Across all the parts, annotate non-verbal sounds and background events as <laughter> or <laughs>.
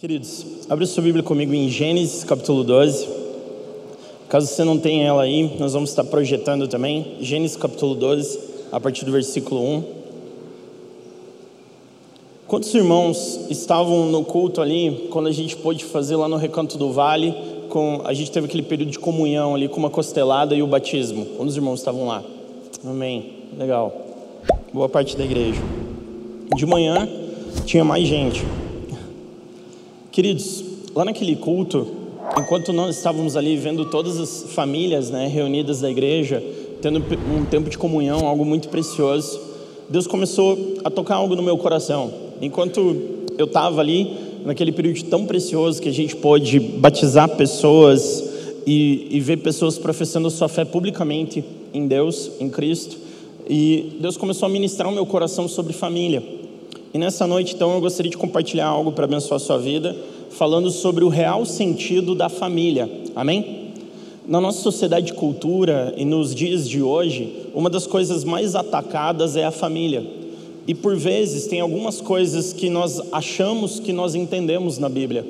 Queridos, abre sua Bíblia comigo em Gênesis capítulo 12. Caso você não tenha ela aí, nós vamos estar projetando também. Gênesis capítulo 12, a partir do versículo 1. Quantos irmãos estavam no culto ali, quando a gente pôde fazer lá no Recanto do Vale, com, a gente teve aquele período de comunhão ali com uma costelada e o batismo? Quantos irmãos estavam lá? Amém. Legal. Boa parte da igreja. De manhã tinha mais gente. Queridos, lá naquele culto, enquanto nós estávamos ali vendo todas as famílias né, reunidas da igreja, tendo um tempo de comunhão, algo muito precioso, Deus começou a tocar algo no meu coração. Enquanto eu estava ali, naquele período tão precioso que a gente pôde batizar pessoas e, e ver pessoas professando sua fé publicamente em Deus, em Cristo, e Deus começou a ministrar o meu coração sobre família. E nessa noite, então, eu gostaria de compartilhar algo para abençoar a sua vida, falando sobre o real sentido da família. Amém? Na nossa sociedade de cultura e nos dias de hoje, uma das coisas mais atacadas é a família. E por vezes tem algumas coisas que nós achamos que nós entendemos na Bíblia.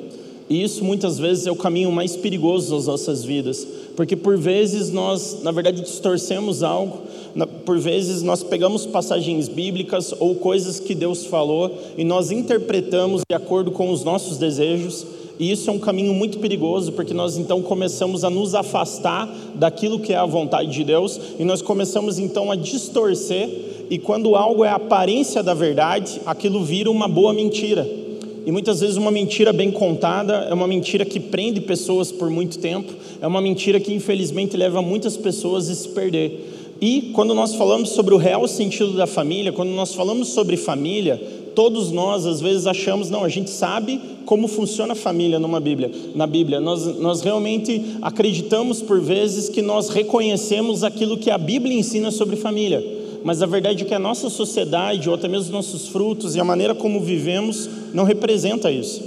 E isso muitas vezes é o caminho mais perigoso das nossas vidas, porque por vezes nós, na verdade, distorcemos algo, por vezes nós pegamos passagens bíblicas ou coisas que Deus falou e nós interpretamos de acordo com os nossos desejos, e isso é um caminho muito perigoso, porque nós então começamos a nos afastar daquilo que é a vontade de Deus, e nós começamos então a distorcer, e quando algo é a aparência da verdade, aquilo vira uma boa mentira. E muitas vezes uma mentira bem contada é uma mentira que prende pessoas por muito tempo, é uma mentira que infelizmente leva muitas pessoas a se perder. E quando nós falamos sobre o real sentido da família, quando nós falamos sobre família, todos nós às vezes achamos, não, a gente sabe como funciona a família numa Bíblia, na Bíblia. Nós, nós realmente acreditamos por vezes que nós reconhecemos aquilo que a Bíblia ensina sobre família mas a verdade é que a nossa sociedade, ou até mesmo os nossos frutos e a maneira como vivemos, não representa isso.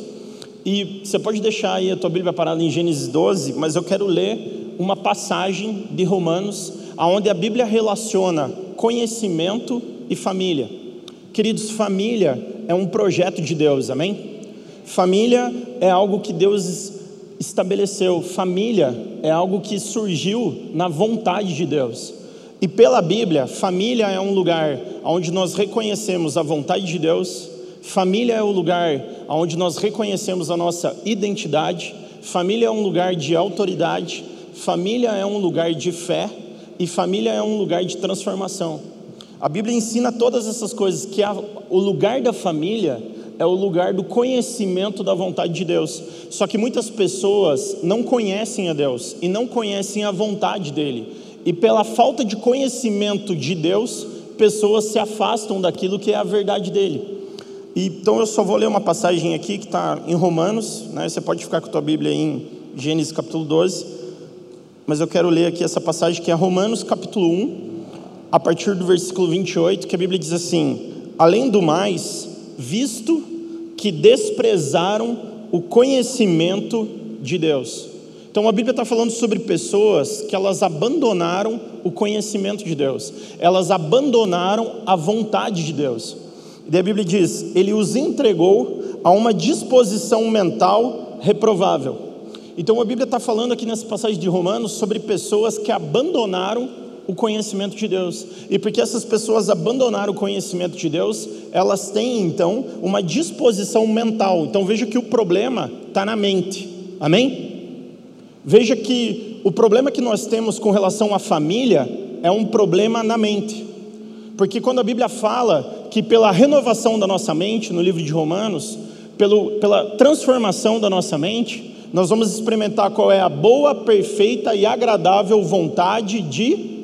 E você pode deixar aí a tua Bíblia parada em Gênesis 12, mas eu quero ler uma passagem de Romanos, onde a Bíblia relaciona conhecimento e família. Queridos, família é um projeto de Deus, amém? Família é algo que Deus estabeleceu, família é algo que surgiu na vontade de Deus. E pela Bíblia, família é um lugar onde nós reconhecemos a vontade de Deus, família é o lugar onde nós reconhecemos a nossa identidade, família é um lugar de autoridade, família é um lugar de fé e família é um lugar de transformação. A Bíblia ensina todas essas coisas, que a, o lugar da família é o lugar do conhecimento da vontade de Deus. Só que muitas pessoas não conhecem a Deus e não conhecem a vontade dele e pela falta de conhecimento de Deus, pessoas se afastam daquilo que é a verdade dele. Então eu só vou ler uma passagem aqui que está em Romanos, né? você pode ficar com a tua Bíblia em Gênesis capítulo 12, mas eu quero ler aqui essa passagem que é Romanos capítulo 1, a partir do versículo 28, que a Bíblia diz assim: Além do mais, visto que desprezaram o conhecimento de Deus. Então a Bíblia está falando sobre pessoas que elas abandonaram o conhecimento de Deus, elas abandonaram a vontade de Deus. E a Bíblia diz: Ele os entregou a uma disposição mental reprovável. Então a Bíblia está falando aqui nessa passagem de Romanos sobre pessoas que abandonaram o conhecimento de Deus. E porque essas pessoas abandonaram o conhecimento de Deus, elas têm então uma disposição mental. Então veja que o problema está na mente. Amém? Veja que o problema que nós temos com relação à família é um problema na mente. Porque quando a Bíblia fala que pela renovação da nossa mente, no livro de Romanos, pelo, pela transformação da nossa mente, nós vamos experimentar qual é a boa, perfeita e agradável vontade de.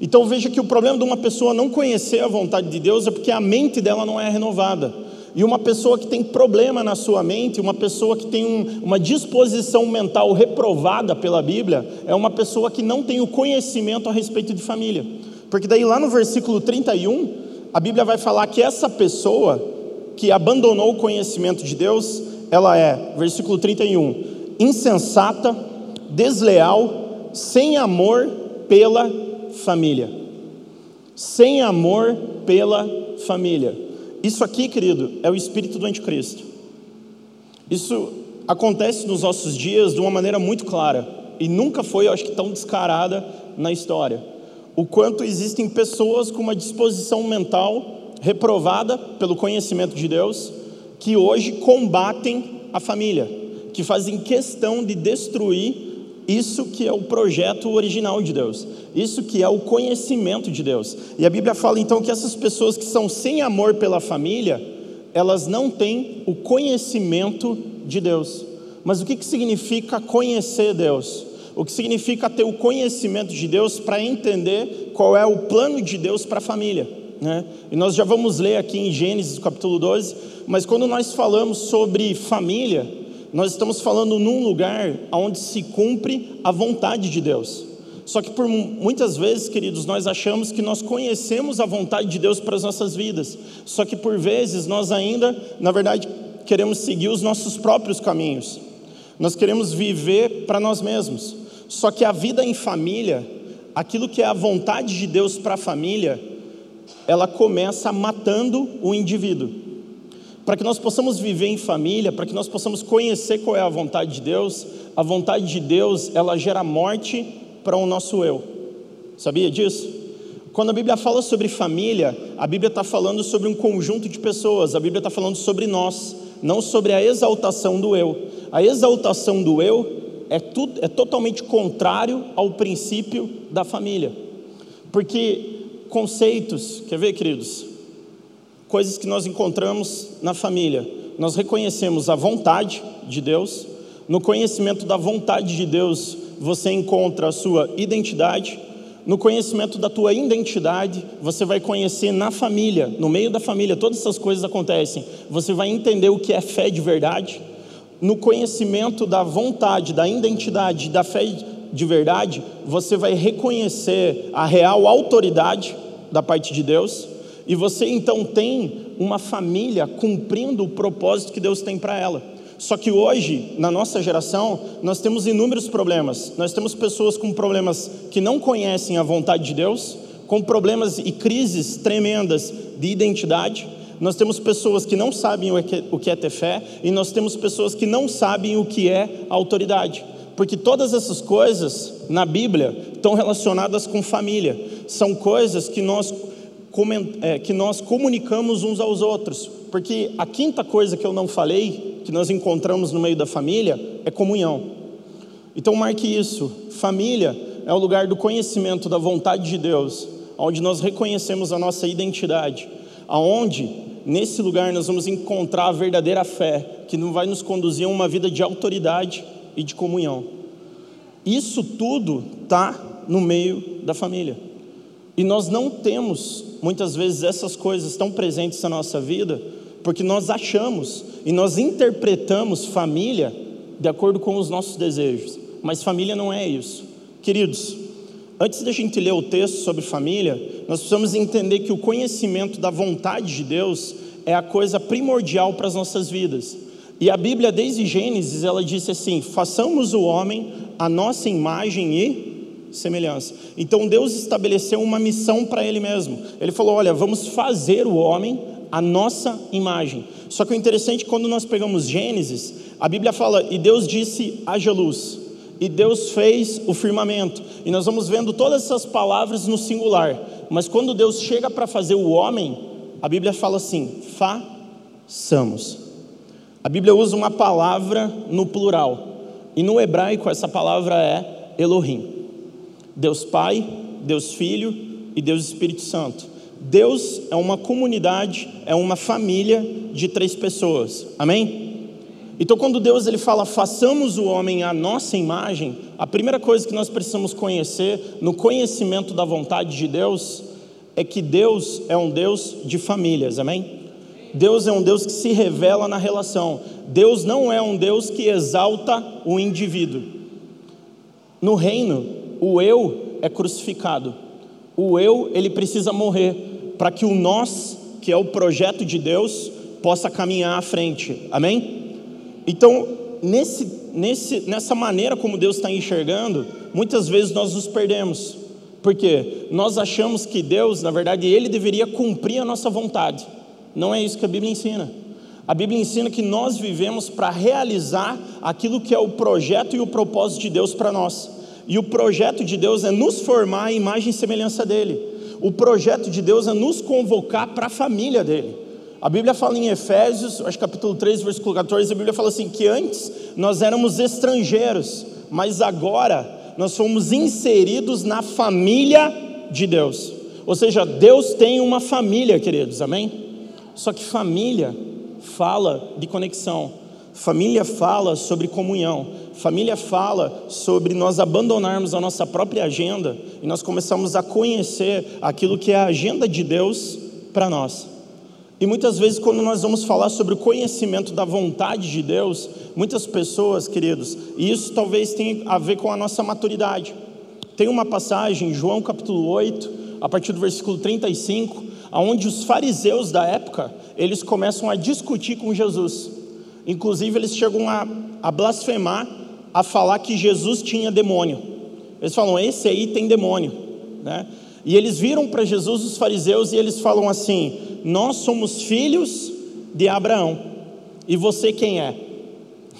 Então veja que o problema de uma pessoa não conhecer a vontade de Deus é porque a mente dela não é renovada. E uma pessoa que tem problema na sua mente, uma pessoa que tem um, uma disposição mental reprovada pela Bíblia, é uma pessoa que não tem o conhecimento a respeito de família. Porque daí lá no versículo 31, a Bíblia vai falar que essa pessoa que abandonou o conhecimento de Deus, ela é, versículo 31, insensata, desleal, sem amor pela família. Sem amor pela família. Isso aqui, querido, é o espírito do anticristo. Isso acontece nos nossos dias de uma maneira muito clara e nunca foi, eu acho que, tão descarada na história. O quanto existem pessoas com uma disposição mental reprovada pelo conhecimento de Deus que hoje combatem a família, que fazem questão de destruir isso que é o projeto original de Deus, isso que é o conhecimento de Deus. E a Bíblia fala então que essas pessoas que são sem amor pela família, elas não têm o conhecimento de Deus. Mas o que, que significa conhecer Deus? O que significa ter o conhecimento de Deus para entender qual é o plano de Deus para a família. Né? E nós já vamos ler aqui em Gênesis capítulo 12, mas quando nós falamos sobre família, nós estamos falando num lugar onde se cumpre a vontade de Deus. Só que por muitas vezes, queridos, nós achamos que nós conhecemos a vontade de Deus para as nossas vidas. Só que por vezes nós ainda, na verdade, queremos seguir os nossos próprios caminhos. Nós queremos viver para nós mesmos. Só que a vida em família, aquilo que é a vontade de Deus para a família, ela começa matando o indivíduo para que nós possamos viver em família, para que nós possamos conhecer qual é a vontade de Deus, a vontade de Deus, ela gera morte para o nosso eu. Sabia disso? Quando a Bíblia fala sobre família, a Bíblia está falando sobre um conjunto de pessoas, a Bíblia está falando sobre nós, não sobre a exaltação do eu. A exaltação do eu é, tudo, é totalmente contrário ao princípio da família. Porque conceitos, quer ver, queridos? coisas que nós encontramos na família. Nós reconhecemos a vontade de Deus, no conhecimento da vontade de Deus, você encontra a sua identidade. No conhecimento da tua identidade, você vai conhecer na família, no meio da família, todas essas coisas acontecem. Você vai entender o que é fé de verdade. No conhecimento da vontade, da identidade, da fé de verdade, você vai reconhecer a real autoridade da parte de Deus. E você então tem uma família cumprindo o propósito que Deus tem para ela. Só que hoje, na nossa geração, nós temos inúmeros problemas. Nós temos pessoas com problemas que não conhecem a vontade de Deus, com problemas e crises tremendas de identidade. Nós temos pessoas que não sabem o que é ter fé, e nós temos pessoas que não sabem o que é autoridade. Porque todas essas coisas na Bíblia estão relacionadas com família. São coisas que nós é, que nós comunicamos uns aos outros. Porque a quinta coisa que eu não falei, que nós encontramos no meio da família, é comunhão. Então marque isso. Família é o lugar do conhecimento da vontade de Deus, onde nós reconhecemos a nossa identidade, aonde nesse lugar nós vamos encontrar a verdadeira fé, que não vai nos conduzir a uma vida de autoridade e de comunhão. Isso tudo está no meio da família. E nós não temos, muitas vezes, essas coisas tão presentes na nossa vida, porque nós achamos e nós interpretamos família de acordo com os nossos desejos. Mas família não é isso. Queridos, antes da gente ler o texto sobre família, nós precisamos entender que o conhecimento da vontade de Deus é a coisa primordial para as nossas vidas. E a Bíblia, desde Gênesis, ela disse assim: façamos o homem a nossa imagem e semelhança. Então Deus estabeleceu uma missão para Ele mesmo. Ele falou: Olha, vamos fazer o homem a nossa imagem. Só que o interessante quando nós pegamos Gênesis, a Bíblia fala: E Deus disse: haja luz. E Deus fez o firmamento. E nós vamos vendo todas essas palavras no singular. Mas quando Deus chega para fazer o homem, a Bíblia fala assim: façamos. A Bíblia usa uma palavra no plural. E no hebraico essa palavra é Elohim. Deus Pai, Deus Filho e Deus Espírito Santo. Deus é uma comunidade, é uma família de três pessoas. Amém? Então, quando Deus ele fala, façamos o homem à nossa imagem, a primeira coisa que nós precisamos conhecer, no conhecimento da vontade de Deus, é que Deus é um Deus de famílias, amém? Deus é um Deus que se revela na relação. Deus não é um Deus que exalta o indivíduo. No reino, o eu é crucificado. O eu, ele precisa morrer para que o nós, que é o projeto de Deus, possa caminhar à frente. Amém? Então, nesse, nesse, nessa maneira como Deus está enxergando, muitas vezes nós nos perdemos. Porque nós achamos que Deus, na verdade, Ele deveria cumprir a nossa vontade. Não é isso que a Bíblia ensina. A Bíblia ensina que nós vivemos para realizar aquilo que é o projeto e o propósito de Deus para nós. E o projeto de Deus é nos formar à imagem e semelhança dele. O projeto de Deus é nos convocar para a família dele. A Bíblia fala em Efésios, acho capítulo 3, versículo 14, a Bíblia fala assim: que antes nós éramos estrangeiros, mas agora nós fomos inseridos na família de Deus. Ou seja, Deus tem uma família, queridos, amém? Só que família fala de conexão, família fala sobre comunhão, família fala sobre nós abandonarmos a nossa própria agenda e nós começamos a conhecer aquilo que é a agenda de Deus para nós. E muitas vezes, quando nós vamos falar sobre o conhecimento da vontade de Deus, muitas pessoas, queridos, e isso talvez tenha a ver com a nossa maturidade. Tem uma passagem, João capítulo 8, a partir do versículo 35, onde os fariseus da época, eles começam a discutir com Jesus. Inclusive, eles chegam a, a blasfemar, a falar que Jesus tinha demônio. Eles falam, esse aí tem demônio. Né? E eles viram para Jesus, os fariseus, e eles falam assim: Nós somos filhos de Abraão, e você quem é?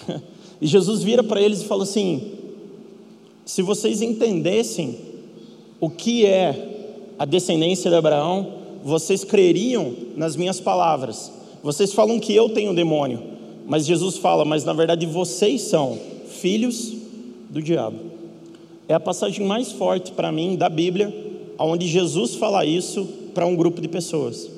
<laughs> E Jesus vira para eles e fala assim: Se vocês entendessem o que é a descendência de Abraão, vocês creriam nas minhas palavras. Vocês falam que eu tenho demônio, mas Jesus fala, mas na verdade vocês são filhos do diabo. É a passagem mais forte para mim da Bíblia, onde Jesus fala isso para um grupo de pessoas.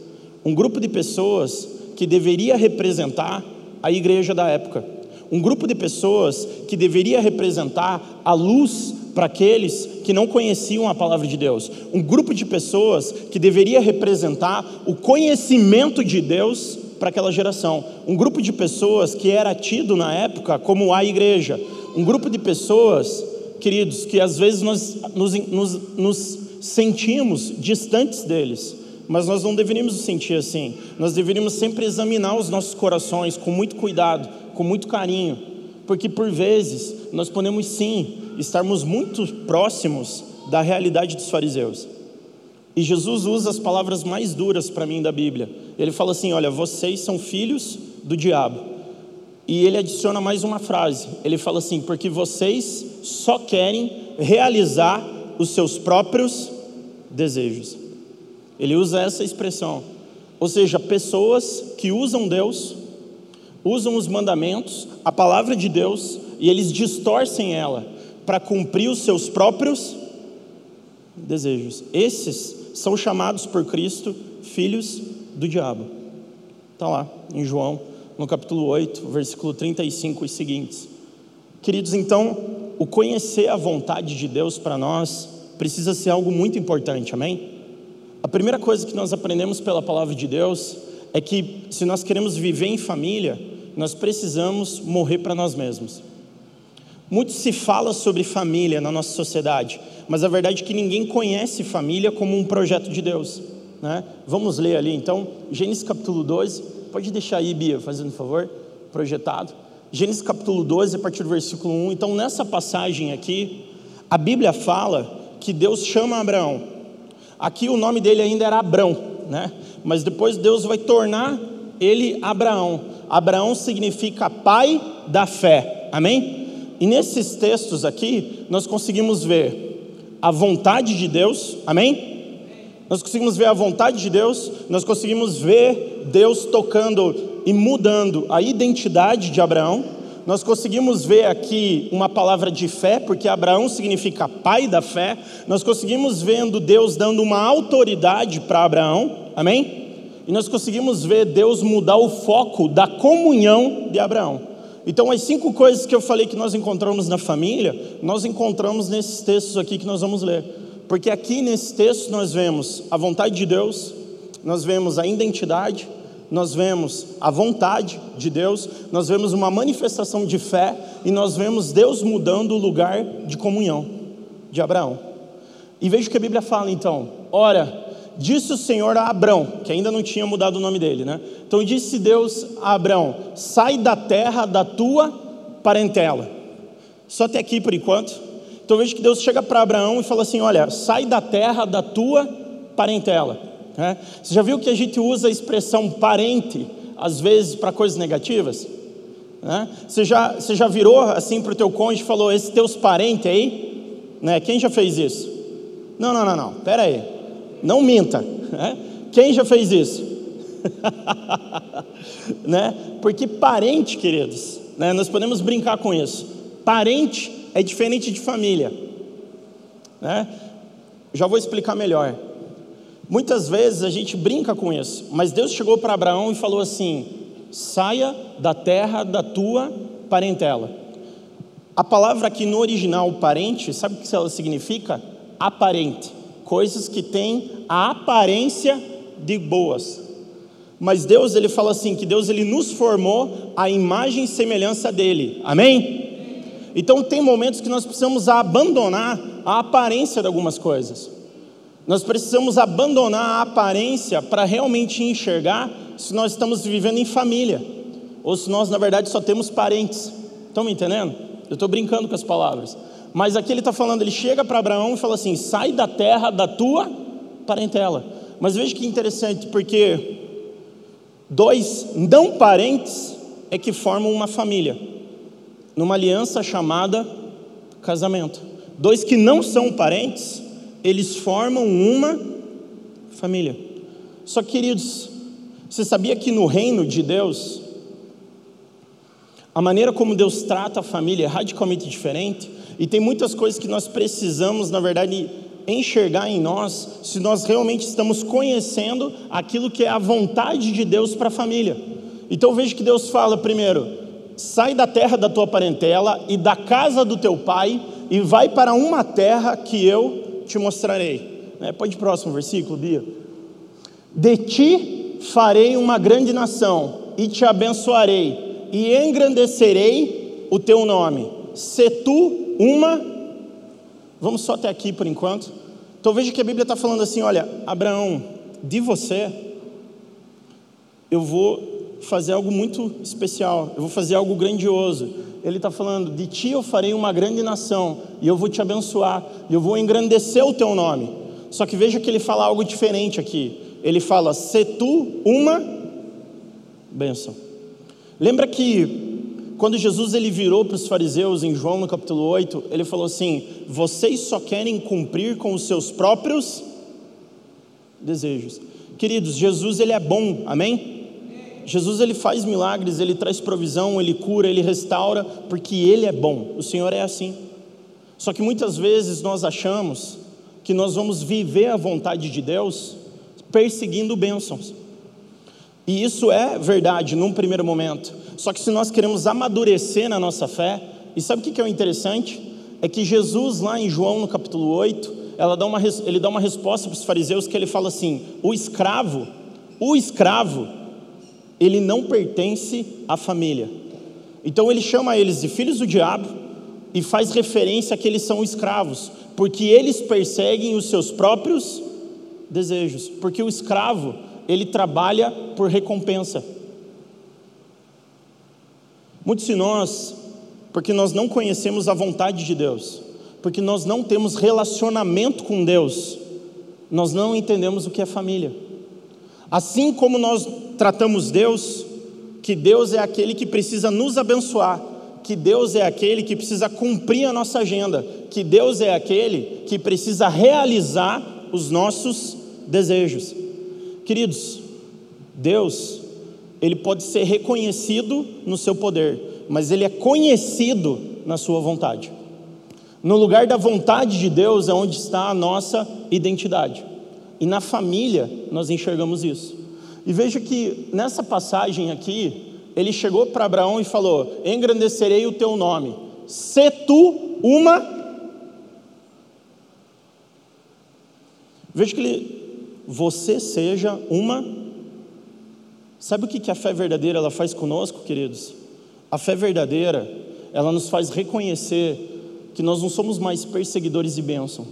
Um grupo de pessoas que deveria representar a igreja da época. Um grupo de pessoas que deveria representar a luz para aqueles que não conheciam a palavra de Deus. Um grupo de pessoas que deveria representar o conhecimento de Deus para aquela geração. Um grupo de pessoas que era tido na época como a igreja. Um grupo de pessoas, queridos, que às vezes nós nos, nos, nos sentimos distantes deles. Mas nós não deveríamos nos sentir assim. Nós deveríamos sempre examinar os nossos corações com muito cuidado, com muito carinho, porque por vezes nós podemos sim estarmos muito próximos da realidade dos fariseus. E Jesus usa as palavras mais duras para mim da Bíblia. Ele fala assim: Olha, vocês são filhos do diabo. E ele adiciona mais uma frase. Ele fala assim: Porque vocês só querem realizar os seus próprios desejos. Ele usa essa expressão. Ou seja, pessoas que usam Deus, usam os mandamentos, a palavra de Deus, e eles distorcem ela para cumprir os seus próprios desejos. Esses são chamados por Cristo filhos do diabo. Está lá em João, no capítulo 8, versículo 35 e seguintes. Queridos, então, o conhecer a vontade de Deus para nós precisa ser algo muito importante, amém? A primeira coisa que nós aprendemos pela palavra de Deus é que se nós queremos viver em família, nós precisamos morrer para nós mesmos. Muito se fala sobre família na nossa sociedade, mas a verdade é que ninguém conhece família como um projeto de Deus. Né? Vamos ler ali então, Gênesis capítulo 12, pode deixar aí, Bia, fazendo um favor, projetado. Gênesis capítulo 12, a partir do versículo 1. Então, nessa passagem aqui, a Bíblia fala que Deus chama Abraão. Aqui o nome dele ainda era Abrão, né? mas depois Deus vai tornar ele Abraão. Abraão significa pai da fé, amém? E nesses textos aqui, nós conseguimos ver a vontade de Deus, amém? Nós conseguimos ver a vontade de Deus, nós conseguimos ver Deus tocando e mudando a identidade de Abraão. Nós conseguimos ver aqui uma palavra de fé, porque Abraão significa pai da fé. Nós conseguimos vendo Deus dando uma autoridade para Abraão, amém? E nós conseguimos ver Deus mudar o foco da comunhão de Abraão. Então, as cinco coisas que eu falei que nós encontramos na família, nós encontramos nesses textos aqui que nós vamos ler. Porque aqui nesse texto nós vemos a vontade de Deus, nós vemos a identidade, nós vemos a vontade de Deus, nós vemos uma manifestação de fé e nós vemos Deus mudando o lugar de comunhão de Abraão. E veja o que a Bíblia fala então: ora, disse o Senhor a Abrão, que ainda não tinha mudado o nome dele, né? Então disse Deus a Abrão: sai da terra da tua parentela. Só até aqui por enquanto. Então veja que Deus chega para Abraão e fala assim: olha, sai da terra da tua parentela. Né? Você já viu que a gente usa a expressão parente às vezes para coisas negativas? Né? Você, já, você já virou assim para o teu cônjuge e falou, esses teus parentes aí, né? quem já fez isso? Não, não, não, não, pera aí, não minta. Né? Quem já fez isso? <laughs> né? Porque parente, queridos, né? nós podemos brincar com isso. Parente é diferente de família. Né? Já vou explicar melhor. Muitas vezes a gente brinca com isso, mas Deus chegou para Abraão e falou assim: saia da terra da tua parentela. A palavra aqui no original, parente, sabe o que ela significa? Aparente. Coisas que têm a aparência de boas. Mas Deus, ele fala assim, que Deus ele nos formou a imagem e semelhança dele. Amém? Então tem momentos que nós precisamos abandonar a aparência de algumas coisas. Nós precisamos abandonar a aparência para realmente enxergar se nós estamos vivendo em família ou se nós, na verdade, só temos parentes. Estão me entendendo? Eu estou brincando com as palavras. Mas aqui ele está falando, ele chega para Abraão e fala assim: sai da terra da tua parentela. Mas veja que interessante, porque dois não parentes é que formam uma família, numa aliança chamada casamento. Dois que não são parentes eles formam uma família. Só queridos, você sabia que no reino de Deus, a maneira como Deus trata a família é radicalmente diferente? E tem muitas coisas que nós precisamos, na verdade, enxergar em nós, se nós realmente estamos conhecendo aquilo que é a vontade de Deus para a família. Então veja que Deus fala primeiro: sai da terra da tua parentela e da casa do teu pai e vai para uma terra que eu te mostrarei. É, pode ir próximo versículo, Bia. De ti farei uma grande nação, e te abençoarei, e engrandecerei o teu nome. Se tu uma. Vamos só até aqui por enquanto. Então veja que a Bíblia está falando assim: olha, Abraão, de você, eu vou fazer algo muito especial, eu vou fazer algo grandioso ele está falando: de ti eu farei uma grande nação, e eu vou te abençoar, e eu vou engrandecer o teu nome. Só que veja que ele fala algo diferente aqui. Ele fala: se tu uma bênção. Lembra que quando Jesus ele virou para os fariseus em João no capítulo 8, ele falou assim: vocês só querem cumprir com os seus próprios desejos. Queridos, Jesus ele é bom, amém? Jesus ele faz milagres, ele traz provisão, ele cura, ele restaura, porque ele é bom. O Senhor é assim. Só que muitas vezes nós achamos que nós vamos viver a vontade de Deus perseguindo bênçãos. E isso é verdade num primeiro momento. Só que se nós queremos amadurecer na nossa fé, e sabe o que é o interessante? É que Jesus, lá em João, no capítulo 8, dá uma, ele dá uma resposta para os fariseus que ele fala assim: o escravo, o escravo, ele não pertence à família. Então ele chama eles de filhos do diabo e faz referência a que eles são escravos, porque eles perseguem os seus próprios desejos, porque o escravo, ele trabalha por recompensa. Muitos de nós, porque nós não conhecemos a vontade de Deus, porque nós não temos relacionamento com Deus, nós não entendemos o que é família. Assim como nós tratamos Deus, que Deus é aquele que precisa nos abençoar, que Deus é aquele que precisa cumprir a nossa agenda, que Deus é aquele que precisa realizar os nossos desejos. Queridos, Deus, ele pode ser reconhecido no seu poder, mas ele é conhecido na sua vontade. No lugar da vontade de Deus é onde está a nossa identidade. E na família nós enxergamos isso. E veja que nessa passagem aqui, ele chegou para Abraão e falou: Engrandecerei o teu nome, se tu uma. Veja que ele, você seja uma. Sabe o que a fé verdadeira ela faz conosco, queridos? A fé verdadeira, ela nos faz reconhecer que nós não somos mais perseguidores de bênção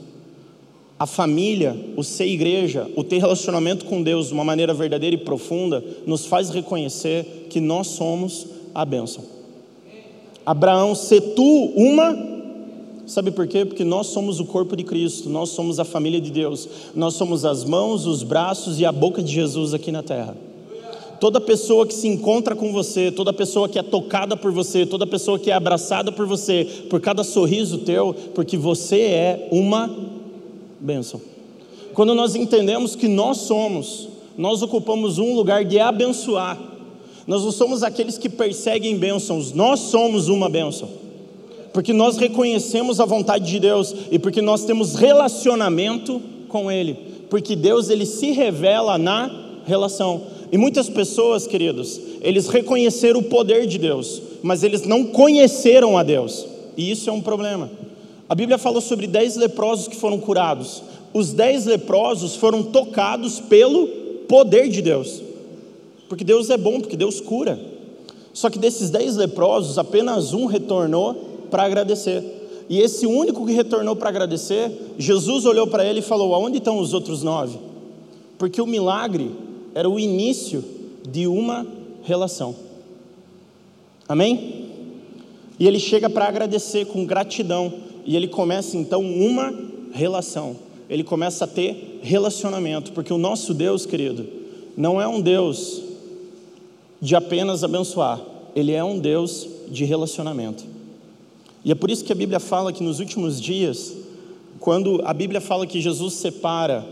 a família, o ser igreja, o ter relacionamento com Deus de uma maneira verdadeira e profunda, nos faz reconhecer que nós somos a bênção. Abraão, se tu uma, sabe por quê? Porque nós somos o corpo de Cristo, nós somos a família de Deus, nós somos as mãos, os braços e a boca de Jesus aqui na terra. Toda pessoa que se encontra com você, toda pessoa que é tocada por você, toda pessoa que é abraçada por você, por cada sorriso teu, porque você é uma bênção. Quando nós entendemos que nós somos, nós ocupamos um lugar de abençoar. Nós não somos aqueles que perseguem bênçãos, nós somos uma bênção. Porque nós reconhecemos a vontade de Deus e porque nós temos relacionamento com Ele. Porque Deus ele se revela na relação. E muitas pessoas, queridos, eles reconheceram o poder de Deus, mas eles não conheceram a Deus. E isso é um problema. A Bíblia falou sobre dez leprosos que foram curados. Os dez leprosos foram tocados pelo poder de Deus. Porque Deus é bom, porque Deus cura. Só que desses dez leprosos, apenas um retornou para agradecer. E esse único que retornou para agradecer, Jesus olhou para ele e falou: Aonde estão os outros nove? Porque o milagre era o início de uma relação. Amém? E ele chega para agradecer com gratidão. E ele começa então uma relação. Ele começa a ter relacionamento. Porque o nosso Deus, querido, não é um Deus de apenas abençoar. Ele é um Deus de relacionamento. E é por isso que a Bíblia fala que nos últimos dias, quando a Bíblia fala que Jesus separa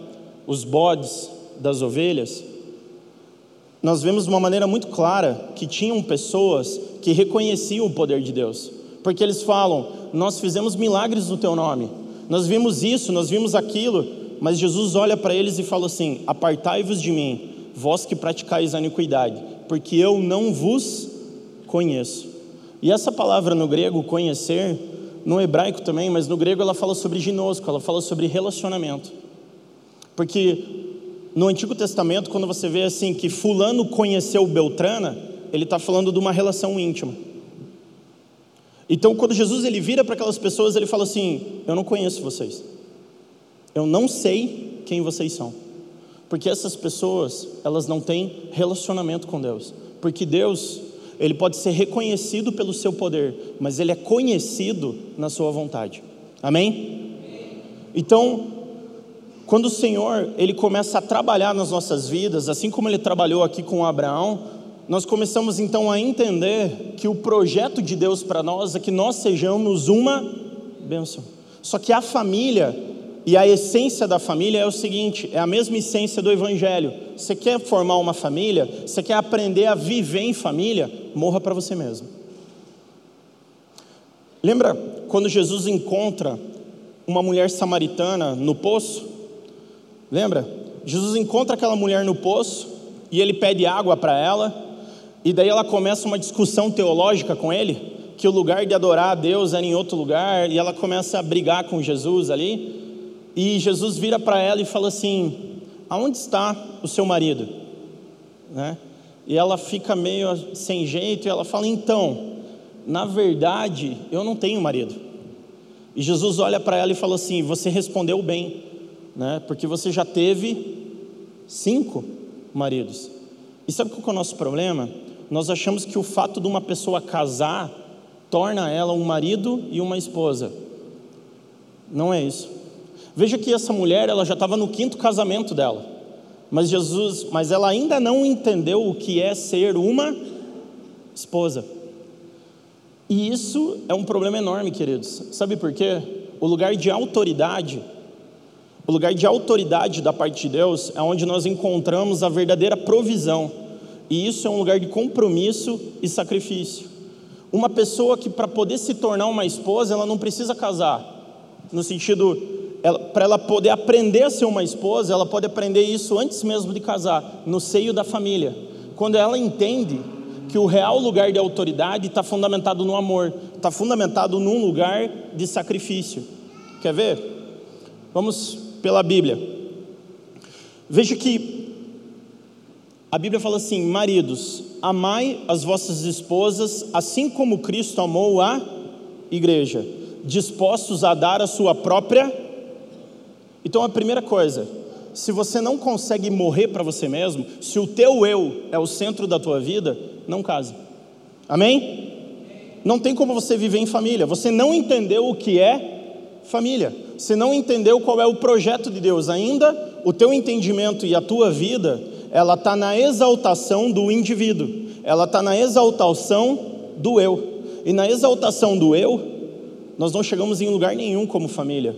os bodes das ovelhas, nós vemos de uma maneira muito clara que tinham pessoas que reconheciam o poder de Deus, porque eles falam: Nós fizemos milagres no teu nome, nós vimos isso, nós vimos aquilo, mas Jesus olha para eles e fala assim: Apartai-vos de mim, vós que praticais a iniquidade, porque eu não vos conheço. E essa palavra no grego, conhecer, no hebraico também, mas no grego ela fala sobre ginosco, ela fala sobre relacionamento. Porque no Antigo Testamento, quando você vê assim que fulano conheceu Beltrana, ele está falando de uma relação íntima. Então, quando Jesus ele vira para aquelas pessoas, ele fala assim: Eu não conheço vocês. Eu não sei quem vocês são. Porque essas pessoas, elas não têm relacionamento com Deus. Porque Deus, ele pode ser reconhecido pelo seu poder, mas ele é conhecido na sua vontade. Amém? Então, quando o Senhor ele começa a trabalhar nas nossas vidas, assim como ele trabalhou aqui com Abraão, nós começamos então a entender que o projeto de Deus para nós é que nós sejamos uma bênção. Só que a família e a essência da família é o seguinte: é a mesma essência do Evangelho. Você quer formar uma família, você quer aprender a viver em família, morra para você mesmo. Lembra quando Jesus encontra uma mulher samaritana no poço? Lembra? Jesus encontra aquela mulher no poço e ele pede água para ela, e daí ela começa uma discussão teológica com ele, que o lugar de adorar a Deus era em outro lugar, e ela começa a brigar com Jesus ali, e Jesus vira para ela e fala assim: Aonde está o seu marido? Né? E ela fica meio sem jeito, e ela fala: Então, na verdade, eu não tenho marido. E Jesus olha para ela e fala assim: Você respondeu bem né? porque você já teve cinco maridos. E sabe qual é o nosso problema? Nós achamos que o fato de uma pessoa casar torna ela um marido e uma esposa. Não é isso. Veja que essa mulher, ela já estava no quinto casamento dela. Mas Jesus, mas ela ainda não entendeu o que é ser uma esposa. E isso é um problema enorme, queridos. Sabe por quê? O lugar de autoridade o lugar de autoridade da parte de Deus é onde nós encontramos a verdadeira provisão. E isso é um lugar de compromisso e sacrifício. Uma pessoa que, para poder se tornar uma esposa, ela não precisa casar. No sentido, para ela poder aprender a ser uma esposa, ela pode aprender isso antes mesmo de casar, no seio da família. Quando ela entende que o real lugar de autoridade está fundamentado no amor, está fundamentado num lugar de sacrifício. Quer ver? Vamos pela Bíblia. Veja que a Bíblia fala assim: maridos, amai as vossas esposas, assim como Cristo amou a igreja, dispostos a dar a sua própria. Então a primeira coisa, se você não consegue morrer para você mesmo, se o teu eu é o centro da tua vida, não case. Amém? Não tem como você viver em família. Você não entendeu o que é família você não entendeu qual é o projeto de Deus ainda, o teu entendimento e a tua vida ela está na exaltação do indivíduo, ela está na exaltação do eu. E na exaltação do eu, nós não chegamos em lugar nenhum como família,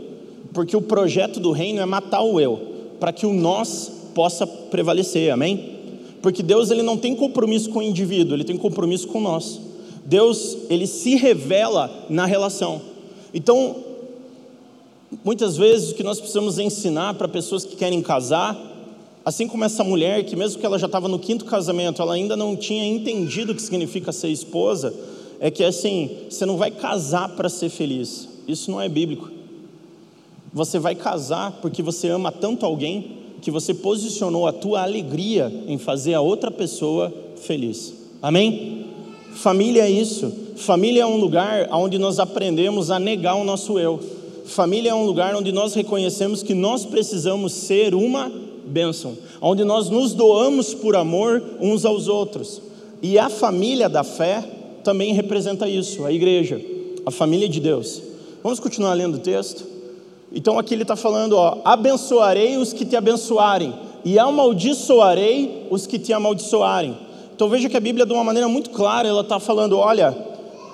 porque o projeto do reino é matar o eu, para que o nós possa prevalecer, amém? Porque Deus ele não tem compromisso com o indivíduo, ele tem compromisso com nós. Deus ele se revela na relação. Então, muitas vezes o que nós precisamos ensinar para pessoas que querem casar, assim como essa mulher que mesmo que ela já estava no quinto casamento, ela ainda não tinha entendido o que significa ser esposa, é que assim, você não vai casar para ser feliz. Isso não é bíblico. Você vai casar porque você ama tanto alguém que você posicionou a tua alegria em fazer a outra pessoa feliz. Amém? Família é isso. Família é um lugar onde nós aprendemos a negar o nosso eu. Família é um lugar onde nós reconhecemos que nós precisamos ser uma bênção, onde nós nos doamos por amor uns aos outros. E a família da fé também representa isso, a igreja, a família de Deus. Vamos continuar lendo o texto? Então aqui ele está falando: ó, abençoarei os que te abençoarem, e amaldiçoarei os que te amaldiçoarem. Então veja que a Bíblia, de uma maneira muito clara, ela está falando: olha,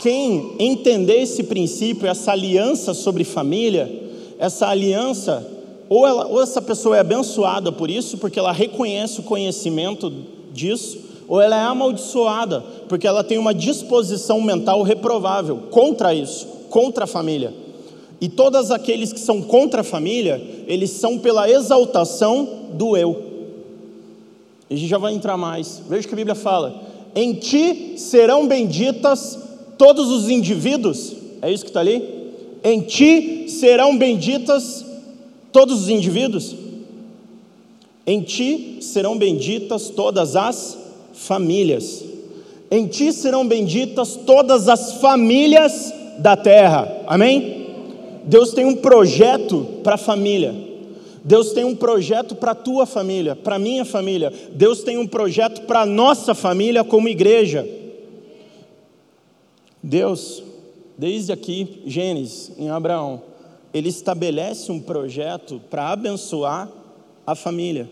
quem entender esse princípio, essa aliança sobre família, essa aliança, ou, ela, ou essa pessoa é abençoada por isso, porque ela reconhece o conhecimento disso, ou ela é amaldiçoada, porque ela tem uma disposição mental reprovável contra isso, contra a família. E todos aqueles que são contra a família, eles são pela exaltação do eu. A gente já vai entrar mais. Veja que a Bíblia fala: em ti serão benditas todos os indivíduos. É isso que está ali? Em ti serão benditas todos os indivíduos. Em ti serão benditas todas as famílias. Em ti serão benditas todas as famílias da terra. Amém? Deus tem um projeto para a família. Deus tem um projeto para a tua família, para a minha família. Deus tem um projeto para a nossa família como igreja. Deus, desde aqui, Gênesis, em Abraão, ele estabelece um projeto para abençoar a família.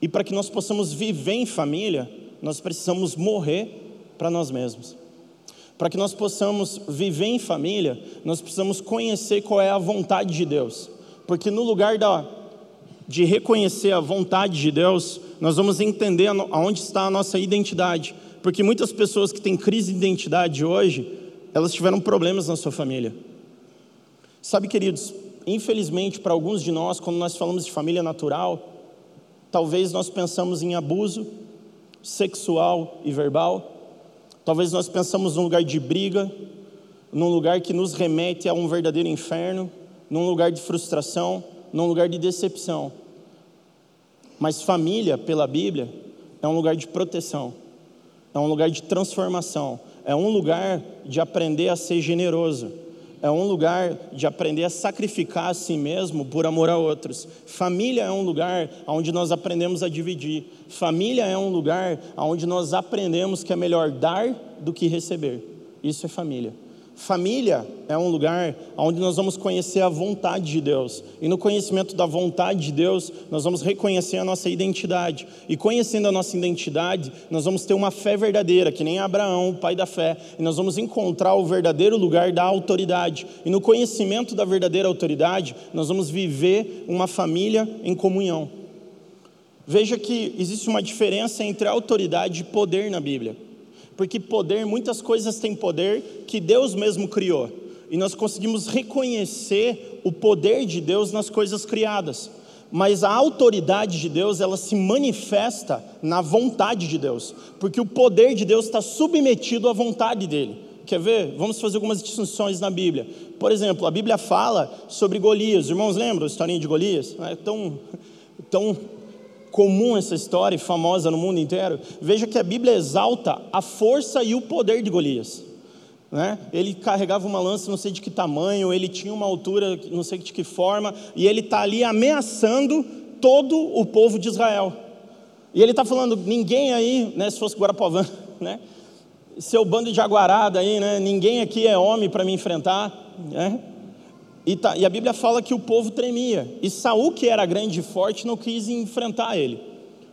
E para que nós possamos viver em família, nós precisamos morrer para nós mesmos. Para que nós possamos viver em família, nós precisamos conhecer qual é a vontade de Deus. Porque no lugar da, de reconhecer a vontade de Deus, nós vamos entender aonde está a nossa identidade. Porque muitas pessoas que têm crise de identidade hoje, elas tiveram problemas na sua família. Sabe, queridos, infelizmente para alguns de nós, quando nós falamos de família natural, talvez nós pensamos em abuso sexual e verbal, Talvez nós pensamos num lugar de briga, num lugar que nos remete a um verdadeiro inferno, num lugar de frustração, num lugar de decepção. Mas família, pela Bíblia, é um lugar de proteção, é um lugar de transformação, é um lugar de aprender a ser generoso é um lugar de aprender a sacrificar a si mesmo por amor a outros. Família é um lugar onde nós aprendemos a dividir. Família é um lugar onde nós aprendemos que é melhor dar do que receber. Isso é família. Família é um lugar onde nós vamos conhecer a vontade de Deus. E no conhecimento da vontade de Deus, nós vamos reconhecer a nossa identidade. E conhecendo a nossa identidade, nós vamos ter uma fé verdadeira, que nem Abraão, o pai da fé. E nós vamos encontrar o verdadeiro lugar da autoridade. E no conhecimento da verdadeira autoridade, nós vamos viver uma família em comunhão. Veja que existe uma diferença entre autoridade e poder na Bíblia. Porque poder, muitas coisas têm poder que Deus mesmo criou. E nós conseguimos reconhecer o poder de Deus nas coisas criadas. Mas a autoridade de Deus, ela se manifesta na vontade de Deus. Porque o poder de Deus está submetido à vontade dele. Quer ver? Vamos fazer algumas distinções na Bíblia. Por exemplo, a Bíblia fala sobre Golias. Os irmãos lembram a historinha de Golias? É tão, tão comum essa história, famosa no mundo inteiro, veja que a Bíblia exalta a força e o poder de Golias. Né? Ele carregava uma lança, não sei de que tamanho, ele tinha uma altura, não sei de que forma, e ele está ali ameaçando todo o povo de Israel. E ele está falando: ninguém aí, né, se fosse Guarapovã, <laughs> né, seu bando de jaguarada aí, né, ninguém aqui é homem para me enfrentar. Né? E, tá, e, a Bíblia fala que o povo tremia. E Saul, que era grande e forte, não quis enfrentar ele.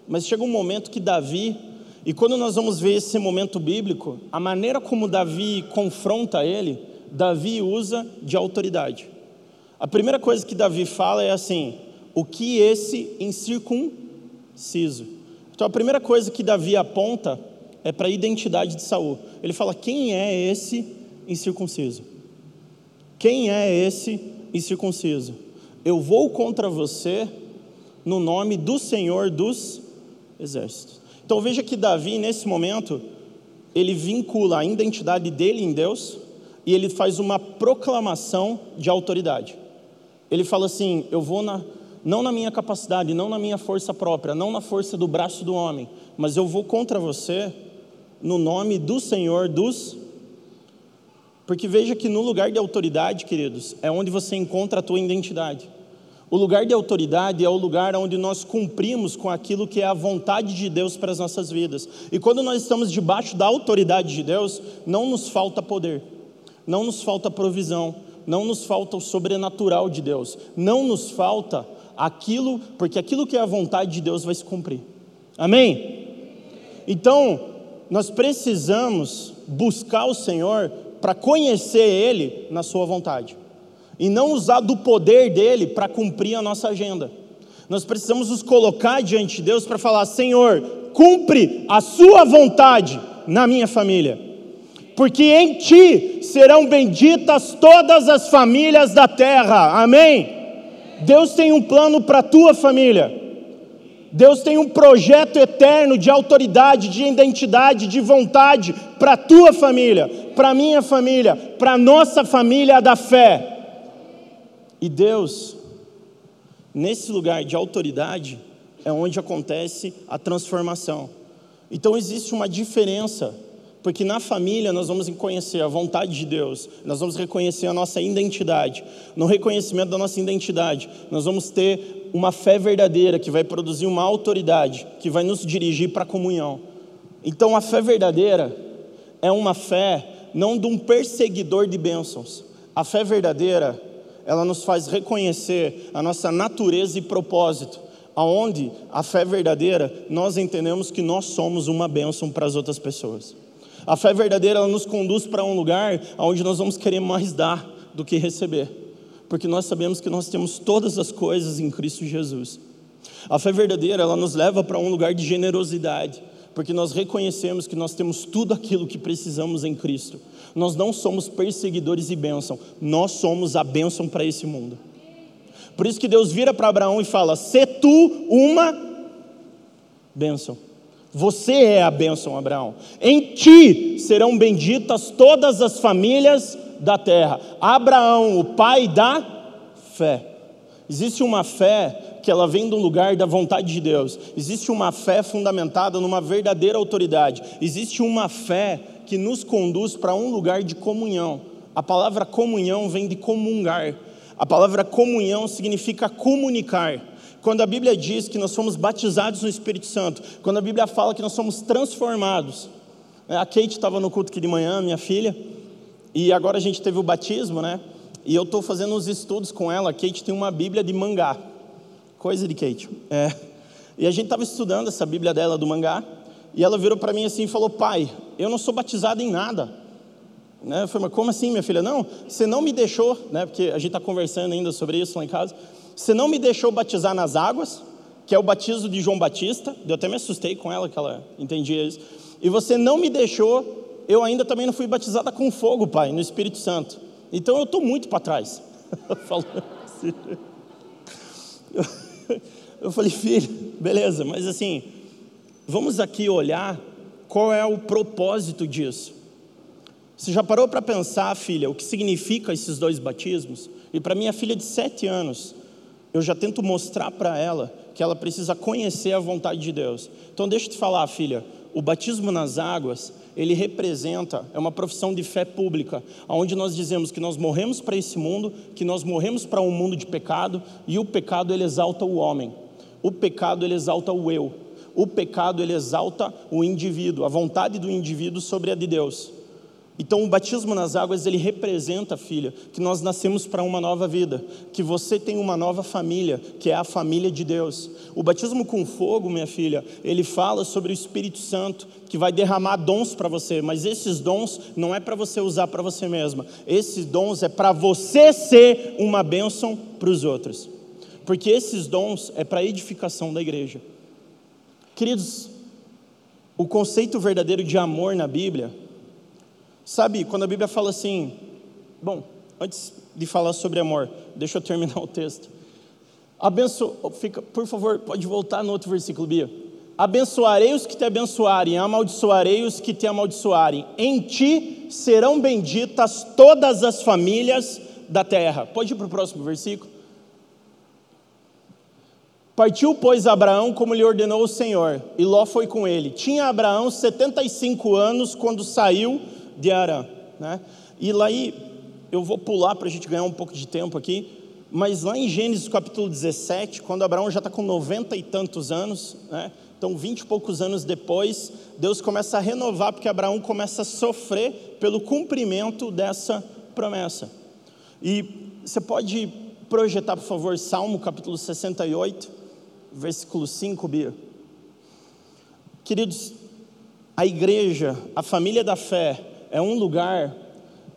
Mas chega um momento que Davi, e quando nós vamos ver esse momento bíblico, a maneira como Davi confronta ele, Davi usa de autoridade. A primeira coisa que Davi fala é assim: o que esse incircunciso? Então a primeira coisa que Davi aponta é para a identidade de Saul. Ele fala: quem é esse incircunciso? Quem é esse incircunciso? Eu vou contra você no nome do Senhor dos exércitos. Então veja que Davi, nesse momento, ele vincula a identidade dele em Deus e ele faz uma proclamação de autoridade. Ele fala assim: Eu vou na, não na minha capacidade, não na minha força própria, não na força do braço do homem, mas eu vou contra você no nome do Senhor dos. Porque veja que no lugar de autoridade, queridos, é onde você encontra a tua identidade. O lugar de autoridade é o lugar onde nós cumprimos com aquilo que é a vontade de Deus para as nossas vidas. E quando nós estamos debaixo da autoridade de Deus, não nos falta poder, não nos falta provisão, não nos falta o sobrenatural de Deus, não nos falta aquilo, porque aquilo que é a vontade de Deus vai se cumprir. Amém? Então, nós precisamos buscar o Senhor para conhecer Ele na Sua vontade e não usar do poder dele para cumprir a nossa agenda. Nós precisamos nos colocar diante de Deus para falar: Senhor, cumpre a Sua vontade na minha família, porque em Ti serão benditas todas as famílias da terra. Amém? Deus tem um plano para a tua família. Deus tem um projeto eterno de autoridade, de identidade, de vontade para a tua família, para minha família, para nossa família da fé. E Deus, nesse lugar de autoridade, é onde acontece a transformação. Então existe uma diferença, porque na família nós vamos conhecer a vontade de Deus, nós vamos reconhecer a nossa identidade. No reconhecimento da nossa identidade, nós vamos ter uma fé verdadeira que vai produzir uma autoridade, que vai nos dirigir para a comunhão. Então a fé verdadeira é uma fé não de um perseguidor de bênçãos. A fé verdadeira ela nos faz reconhecer a nossa natureza e propósito, aonde a fé verdadeira nós entendemos que nós somos uma bênção para as outras pessoas. A fé verdadeira ela nos conduz para um lugar onde nós vamos querer mais dar do que receber, porque nós sabemos que nós temos todas as coisas em Cristo Jesus. A fé verdadeira ela nos leva para um lugar de generosidade, porque nós reconhecemos que nós temos tudo aquilo que precisamos em Cristo. Nós não somos perseguidores e bênção, nós somos a bênção para esse mundo. Por isso que Deus vira para Abraão e fala: Se tu uma bênção. Você é a bênção, Abraão. Em ti serão benditas todas as famílias da terra. Abraão, o pai da fé. Existe uma fé que ela vem de um lugar da vontade de Deus. Existe uma fé fundamentada numa verdadeira autoridade. Existe uma fé que nos conduz para um lugar de comunhão. A palavra comunhão vem de comungar. A palavra comunhão significa comunicar. Quando a Bíblia diz que nós somos batizados no Espírito Santo, quando a Bíblia fala que nós somos transformados. Né, a Kate estava no culto aqui de manhã, minha filha, e agora a gente teve o batismo, né? E eu estou fazendo uns estudos com ela. A Kate tem uma Bíblia de mangá. Coisa de Kate. É. E a gente estava estudando essa Bíblia dela do mangá. E ela virou para mim assim e falou: Pai, eu não sou batizada em nada. Né? Eu falei, mas como assim, minha filha? Não, você não me deixou, né? porque a gente está conversando ainda sobre isso lá em casa. Você não me deixou batizar nas águas, que é o batismo de João Batista. Eu até me assustei com ela, que ela entendia isso. E você não me deixou, eu ainda também não fui batizada com fogo, Pai, no Espírito Santo. Então eu estou muito para trás. <laughs> assim. Eu falei, filho, beleza, mas assim, Vamos aqui olhar qual é o propósito disso. Você já parou para pensar, filha, o que significa esses dois batismos? E para minha filha de sete anos, eu já tento mostrar para ela que ela precisa conhecer a vontade de Deus. Então deixa eu te falar, filha, o batismo nas águas, ele representa, é uma profissão de fé pública, onde nós dizemos que nós morremos para esse mundo, que nós morremos para um mundo de pecado, e o pecado ele exalta o homem. O pecado ele exalta o eu o pecado ele exalta o indivíduo, a vontade do indivíduo sobre a de Deus. Então, o batismo nas águas, ele representa, filha, que nós nascemos para uma nova vida, que você tem uma nova família, que é a família de Deus. O batismo com fogo, minha filha, ele fala sobre o Espírito Santo, que vai derramar dons para você, mas esses dons não é para você usar para você mesma, esses dons é para você ser uma bênção para os outros, porque esses dons é para a edificação da igreja. Queridos, o conceito verdadeiro de amor na Bíblia, Sabe, quando a Bíblia fala assim, bom, antes de falar sobre amor, deixa eu terminar <laughs> o texto. Abenço, fica, por favor, pode voltar no outro versículo, Bia. Abençoarei os que te abençoarem, amaldiçoarei os que te amaldiçoarem. Em ti serão benditas todas as famílias da terra. Pode ir para o próximo versículo. Partiu, pois, Abraão como lhe ordenou o Senhor, e Ló foi com ele. Tinha Abraão 75 anos quando saiu de Arã. Né? E lá aí, eu vou pular para a gente ganhar um pouco de tempo aqui, mas lá em Gênesis capítulo 17, quando Abraão já está com 90 e tantos anos, né? então 20 e poucos anos depois, Deus começa a renovar, porque Abraão começa a sofrer pelo cumprimento dessa promessa. E você pode projetar, por favor, Salmo capítulo 68, versículo 5, Bia. Queridos, a igreja, a família da fé, é um lugar.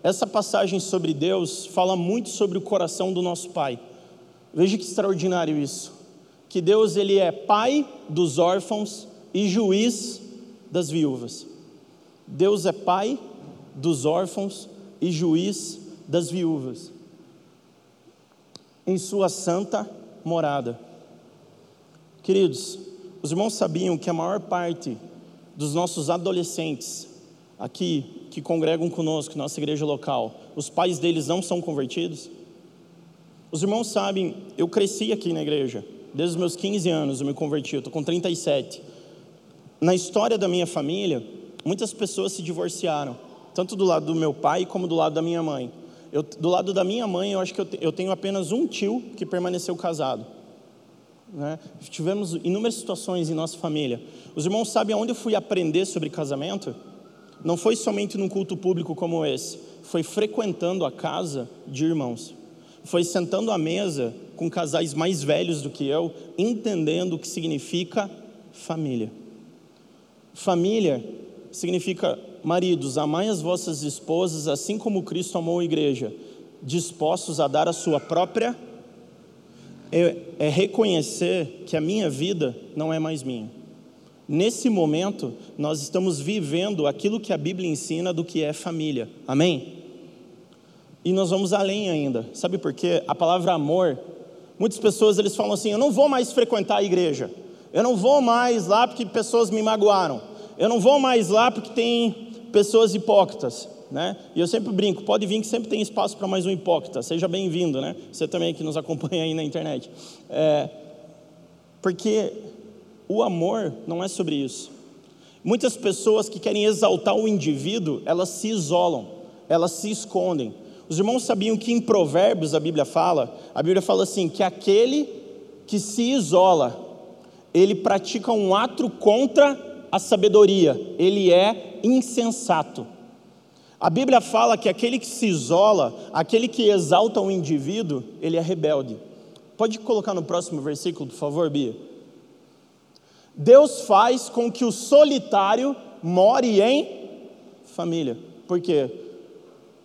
Essa passagem sobre Deus fala muito sobre o coração do nosso Pai. Veja que extraordinário isso. Que Deus ele é pai dos órfãos e juiz das viúvas. Deus é pai dos órfãos e juiz das viúvas. Em sua santa morada. Queridos, os irmãos sabiam que a maior parte dos nossos adolescentes aqui que congregam conosco, nossa igreja local, os pais deles não são convertidos? Os irmãos sabem, eu cresci aqui na igreja, desde os meus 15 anos eu me converti, eu estou com 37. Na história da minha família, muitas pessoas se divorciaram, tanto do lado do meu pai como do lado da minha mãe. Eu, do lado da minha mãe, eu acho que eu, eu tenho apenas um tio que permaneceu casado. Né? Tivemos inúmeras situações em nossa família. Os irmãos sabem aonde eu fui aprender sobre casamento? Não foi somente num culto público como esse, foi frequentando a casa de irmãos. Foi sentando à mesa com casais mais velhos do que eu, entendendo o que significa família. Família significa maridos, amai as vossas esposas assim como Cristo amou a igreja, dispostos a dar a sua própria. É, é reconhecer que a minha vida não é mais minha. Nesse momento, nós estamos vivendo aquilo que a Bíblia ensina do que é família. Amém? E nós vamos além ainda. Sabe por quê? A palavra amor, muitas pessoas eles falam assim: "Eu não vou mais frequentar a igreja. Eu não vou mais lá porque pessoas me magoaram. Eu não vou mais lá porque tem pessoas hipócritas." Né? E eu sempre brinco, pode vir que sempre tem espaço para mais um hipócrita, seja bem-vindo, né? Você também que nos acompanha aí na internet. É, porque o amor não é sobre isso. Muitas pessoas que querem exaltar o indivíduo, elas se isolam, elas se escondem. Os irmãos sabiam que em Provérbios a Bíblia fala, a Bíblia fala assim, que aquele que se isola, ele pratica um ato contra a sabedoria, ele é insensato. A Bíblia fala que aquele que se isola, aquele que exalta o indivíduo, ele é rebelde. Pode colocar no próximo versículo, por favor, Bia? Deus faz com que o solitário more em família. Por quê?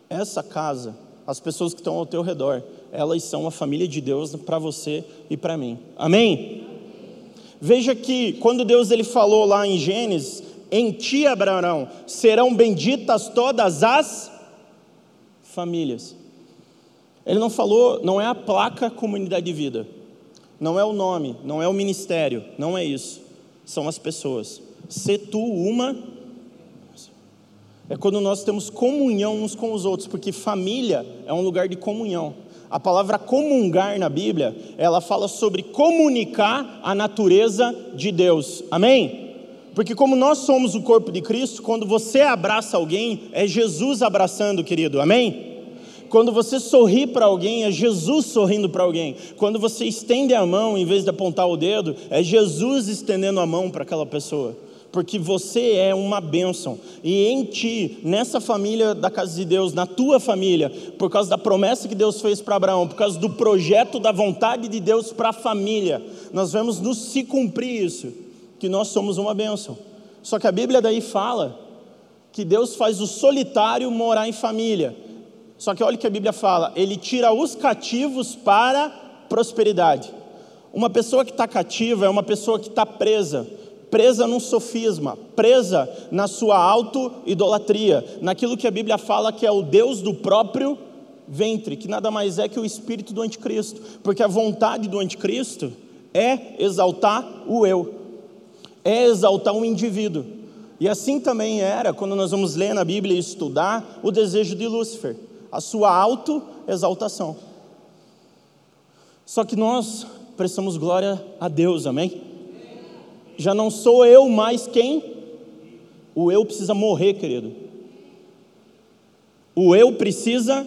Essa casa, as pessoas que estão ao teu redor, elas são a família de Deus para você e para mim. Amém? Veja que quando Deus ele falou lá em Gênesis, em ti, Abraão, serão benditas todas as famílias. Ele não falou, não é a placa comunidade de vida, não é o nome, não é o ministério, não é isso são as pessoas. Se tu uma é quando nós temos comunhão uns com os outros, porque família é um lugar de comunhão. A palavra comungar na Bíblia, ela fala sobre comunicar a natureza de Deus. Amém? Porque como nós somos o corpo de Cristo, quando você abraça alguém, é Jesus abraçando, querido. Amém? Quando você sorri para alguém, é Jesus sorrindo para alguém. Quando você estende a mão, em vez de apontar o dedo, é Jesus estendendo a mão para aquela pessoa. porque você é uma bênção. E em ti, nessa família da casa de Deus, na tua família, por causa da promessa que Deus fez para Abraão, por causa do projeto da vontade de Deus para a família, nós vemos nos se cumprir isso, que nós somos uma bênção. Só que a Bíblia daí fala que Deus faz o solitário morar em família. Só que olha o que a Bíblia fala: Ele tira os cativos para prosperidade. Uma pessoa que está cativa é uma pessoa que está presa presa num sofisma, presa na sua auto-idolatria, naquilo que a Bíblia fala que é o Deus do próprio ventre, que nada mais é que o espírito do anticristo, porque a vontade do anticristo é exaltar o eu, é exaltar o indivíduo. E assim também era quando nós vamos ler na Bíblia e estudar o desejo de Lúcifer, a sua auto-exaltação. Só que nós prestamos glória a Deus, amém? já não sou eu mais quem? O eu precisa morrer, querido. O eu precisa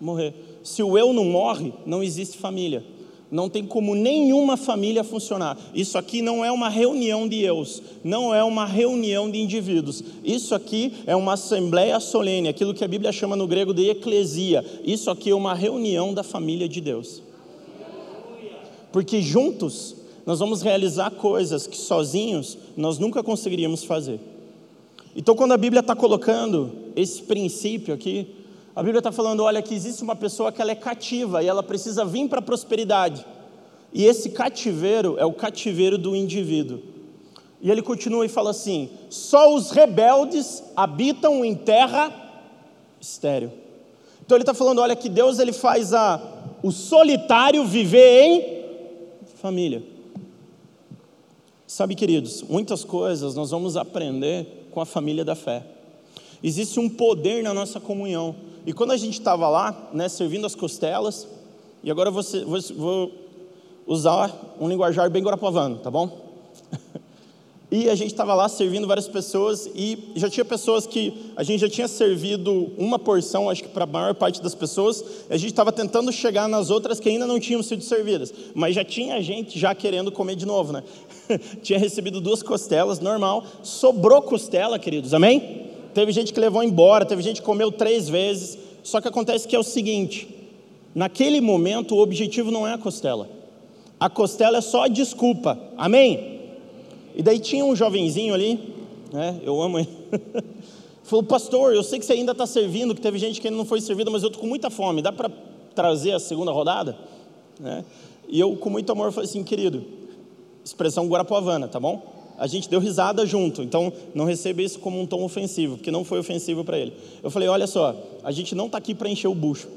morrer. Se o eu não morre, não existe família. Não tem como nenhuma família funcionar. Isso aqui não é uma reunião de eus, não é uma reunião de indivíduos. Isso aqui é uma assembleia solene, aquilo que a Bíblia chama no grego de eclesia. Isso aqui é uma reunião da família de Deus. Porque juntos nós vamos realizar coisas que sozinhos nós nunca conseguiríamos fazer. Então, quando a Bíblia está colocando esse princípio aqui, a Bíblia está falando: olha, que existe uma pessoa que ela é cativa e ela precisa vir para a prosperidade. E esse cativeiro é o cativeiro do indivíduo. E ele continua e fala assim: só os rebeldes habitam em terra estéril. Então ele está falando: olha, que Deus ele faz a, o solitário viver em família. Sabe, queridos, muitas coisas nós vamos aprender com a família da fé. Existe um poder na nossa comunhão. E quando a gente estava lá, né, servindo as costelas, e agora vou, vou usar um linguajar bem guarapavano, tá bom? <laughs> E a gente estava lá servindo várias pessoas e já tinha pessoas que a gente já tinha servido uma porção, acho que para a maior parte das pessoas, a gente estava tentando chegar nas outras que ainda não tinham sido servidas, mas já tinha gente já querendo comer de novo, né? <laughs> tinha recebido duas costelas, normal, sobrou costela, queridos, amém? Teve gente que levou embora, teve gente que comeu três vezes, só que acontece que é o seguinte: naquele momento o objetivo não é a costela, a costela é só a desculpa, amém? E daí tinha um jovenzinho ali, né? Eu amo ele. <laughs> Falou, pastor, eu sei que você ainda está servindo, que teve gente que ainda não foi servida, mas eu estou com muita fome, dá para trazer a segunda rodada? Né? E eu, com muito amor, falei assim, querido, expressão guarapuavana, tá bom? A gente deu risada junto, então não receba isso como um tom ofensivo, porque não foi ofensivo para ele. Eu falei, olha só, a gente não está aqui para encher o bucho,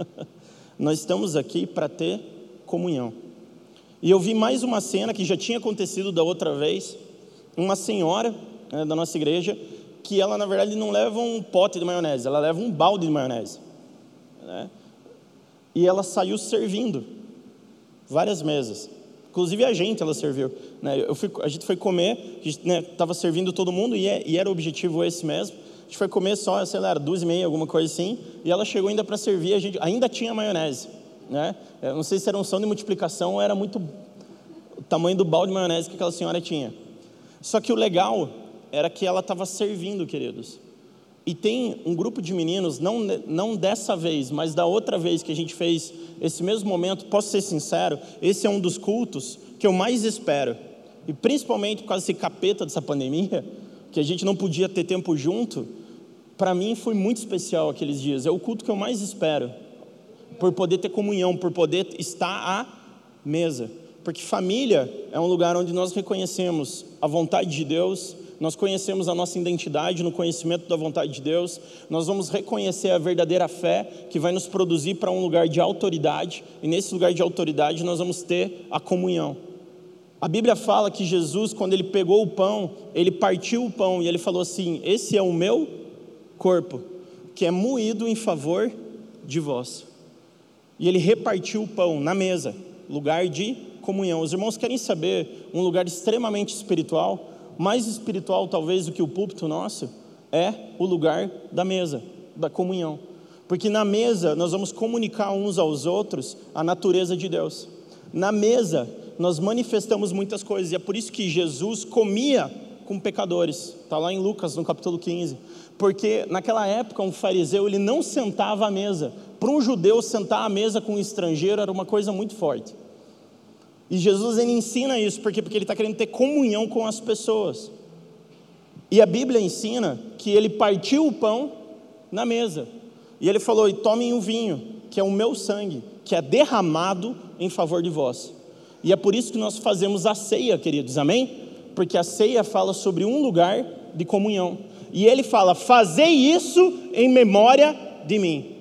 <laughs> nós estamos aqui para ter comunhão. E eu vi mais uma cena que já tinha acontecido da outra vez. Uma senhora né, da nossa igreja, que ela, na verdade, não leva um pote de maionese, ela leva um balde de maionese. Né? E ela saiu servindo várias mesas. Inclusive a gente ela serviu. Né? Fui, a gente foi comer, estava né, servindo todo mundo e, é, e, era o objetivo esse mesmo. A gente foi comer só, sei lá, duas e meia, alguma coisa assim. E ela chegou ainda para servir, a gente ainda tinha maionese. Né? Eu não sei se era um som de multiplicação ou era muito o tamanho do balde de maionese que aquela senhora tinha. Só que o legal era que ela estava servindo, queridos. E tem um grupo de meninos, não, não dessa vez, mas da outra vez que a gente fez esse mesmo momento, posso ser sincero, esse é um dos cultos que eu mais espero. E principalmente por causa desse capeta dessa pandemia, que a gente não podia ter tempo junto, para mim foi muito especial aqueles dias. É o culto que eu mais espero por poder ter comunhão, por poder estar à mesa. Porque família é um lugar onde nós reconhecemos a vontade de Deus, nós conhecemos a nossa identidade no conhecimento da vontade de Deus, nós vamos reconhecer a verdadeira fé que vai nos produzir para um lugar de autoridade, e nesse lugar de autoridade nós vamos ter a comunhão. A Bíblia fala que Jesus, quando ele pegou o pão, ele partiu o pão e ele falou assim: Esse é o meu corpo, que é moído em favor de vós. E ele repartiu o pão na mesa, lugar de comunhão. Os irmãos querem saber um lugar extremamente espiritual, mais espiritual talvez do que o púlpito nosso, é o lugar da mesa, da comunhão. Porque na mesa nós vamos comunicar uns aos outros a natureza de Deus. Na mesa nós manifestamos muitas coisas, e é por isso que Jesus comia com pecadores. Está lá em Lucas, no capítulo 15. Porque naquela época um fariseu ele não sentava à mesa. Para um judeu sentar à mesa com um estrangeiro era uma coisa muito forte. E Jesus ele ensina isso, porque porque ele está querendo ter comunhão com as pessoas. E a Bíblia ensina que ele partiu o pão na mesa. E ele falou: "E tomem o vinho, que é o meu sangue, que é derramado em favor de vós". E é por isso que nós fazemos a ceia, queridos. Amém? Porque a ceia fala sobre um lugar de comunhão. E ele fala: "Fazei isso em memória de mim".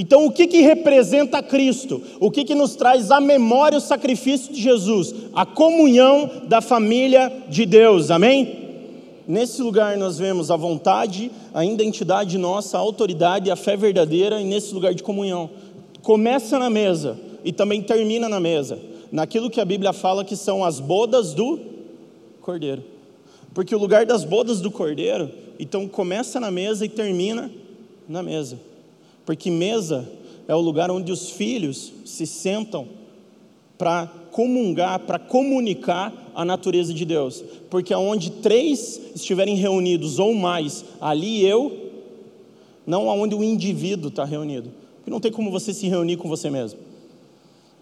Então, o que, que representa Cristo? O que, que nos traz à memória o sacrifício de Jesus? A comunhão da família de Deus, amém? Nesse lugar nós vemos a vontade, a identidade nossa, a autoridade, a fé verdadeira, e nesse lugar de comunhão. Começa na mesa e também termina na mesa, naquilo que a Bíblia fala que são as bodas do cordeiro. Porque o lugar das bodas do cordeiro, então começa na mesa e termina na mesa. Porque mesa é o lugar onde os filhos se sentam para comungar, para comunicar a natureza de Deus. Porque aonde três estiverem reunidos ou mais, ali eu, não aonde o indivíduo está reunido. Porque não tem como você se reunir com você mesmo.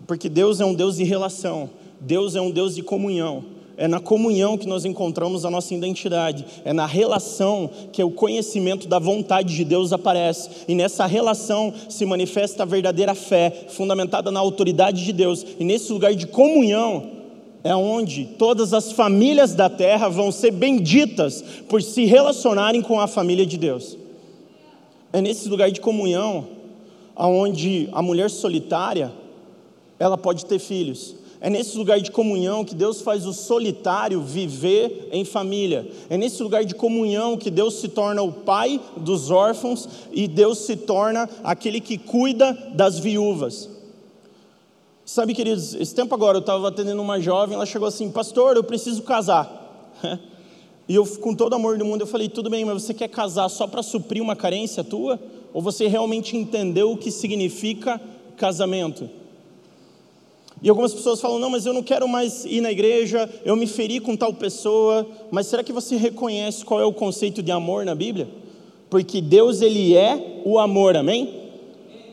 Porque Deus é um Deus de relação, Deus é um Deus de comunhão. É na comunhão que nós encontramos a nossa identidade. É na relação que o conhecimento da vontade de Deus aparece. E nessa relação se manifesta a verdadeira fé, fundamentada na autoridade de Deus. E nesse lugar de comunhão é onde todas as famílias da terra vão ser benditas por se relacionarem com a família de Deus. É nesse lugar de comunhão aonde a mulher solitária ela pode ter filhos é nesse lugar de comunhão que Deus faz o solitário viver em família. É nesse lugar de comunhão que Deus se torna o pai dos órfãos e Deus se torna aquele que cuida das viúvas. Sabe, queridos, esse tempo agora eu estava atendendo uma jovem, ela chegou assim: Pastor, eu preciso casar. <laughs> E eu, com todo amor do mundo, eu falei: Tudo bem, mas você quer casar só para suprir uma carência tua? Ou você realmente entendeu o que significa casamento? E algumas pessoas falam: não, mas eu não quero mais ir na igreja, eu me feri com tal pessoa. Mas será que você reconhece qual é o conceito de amor na Bíblia? Porque Deus, Ele é o amor, amém?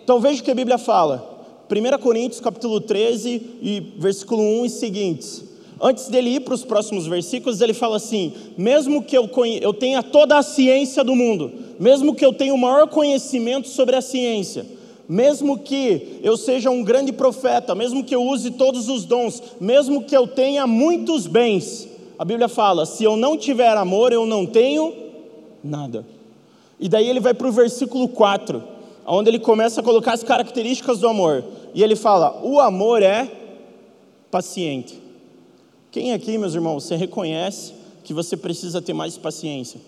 Então veja o que a Bíblia fala. 1 Coríntios capítulo 13 e versículo 1 e seguintes. Antes dele ir para os próximos versículos, ele fala assim: mesmo que eu, eu tenha toda a ciência do mundo, mesmo que eu tenha o maior conhecimento sobre a ciência, mesmo que eu seja um grande profeta, mesmo que eu use todos os dons, mesmo que eu tenha muitos bens, a Bíblia fala: se eu não tiver amor, eu não tenho nada. E daí ele vai para o versículo 4, onde ele começa a colocar as características do amor. E ele fala: o amor é paciente. Quem aqui, meus irmãos, você reconhece que você precisa ter mais paciência?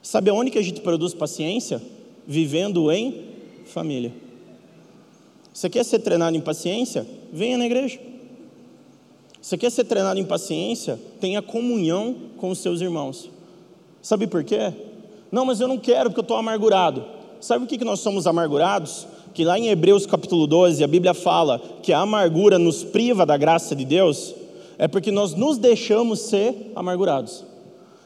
Sabe aonde que a gente produz paciência? Vivendo em família. Você quer ser treinado em paciência? Venha na igreja. Você quer ser treinado em paciência? Tenha comunhão com os seus irmãos. Sabe por quê? Não, mas eu não quero porque eu estou amargurado. Sabe por que nós somos amargurados? Que lá em Hebreus capítulo 12 a Bíblia fala que a amargura nos priva da graça de Deus, é porque nós nos deixamos ser amargurados.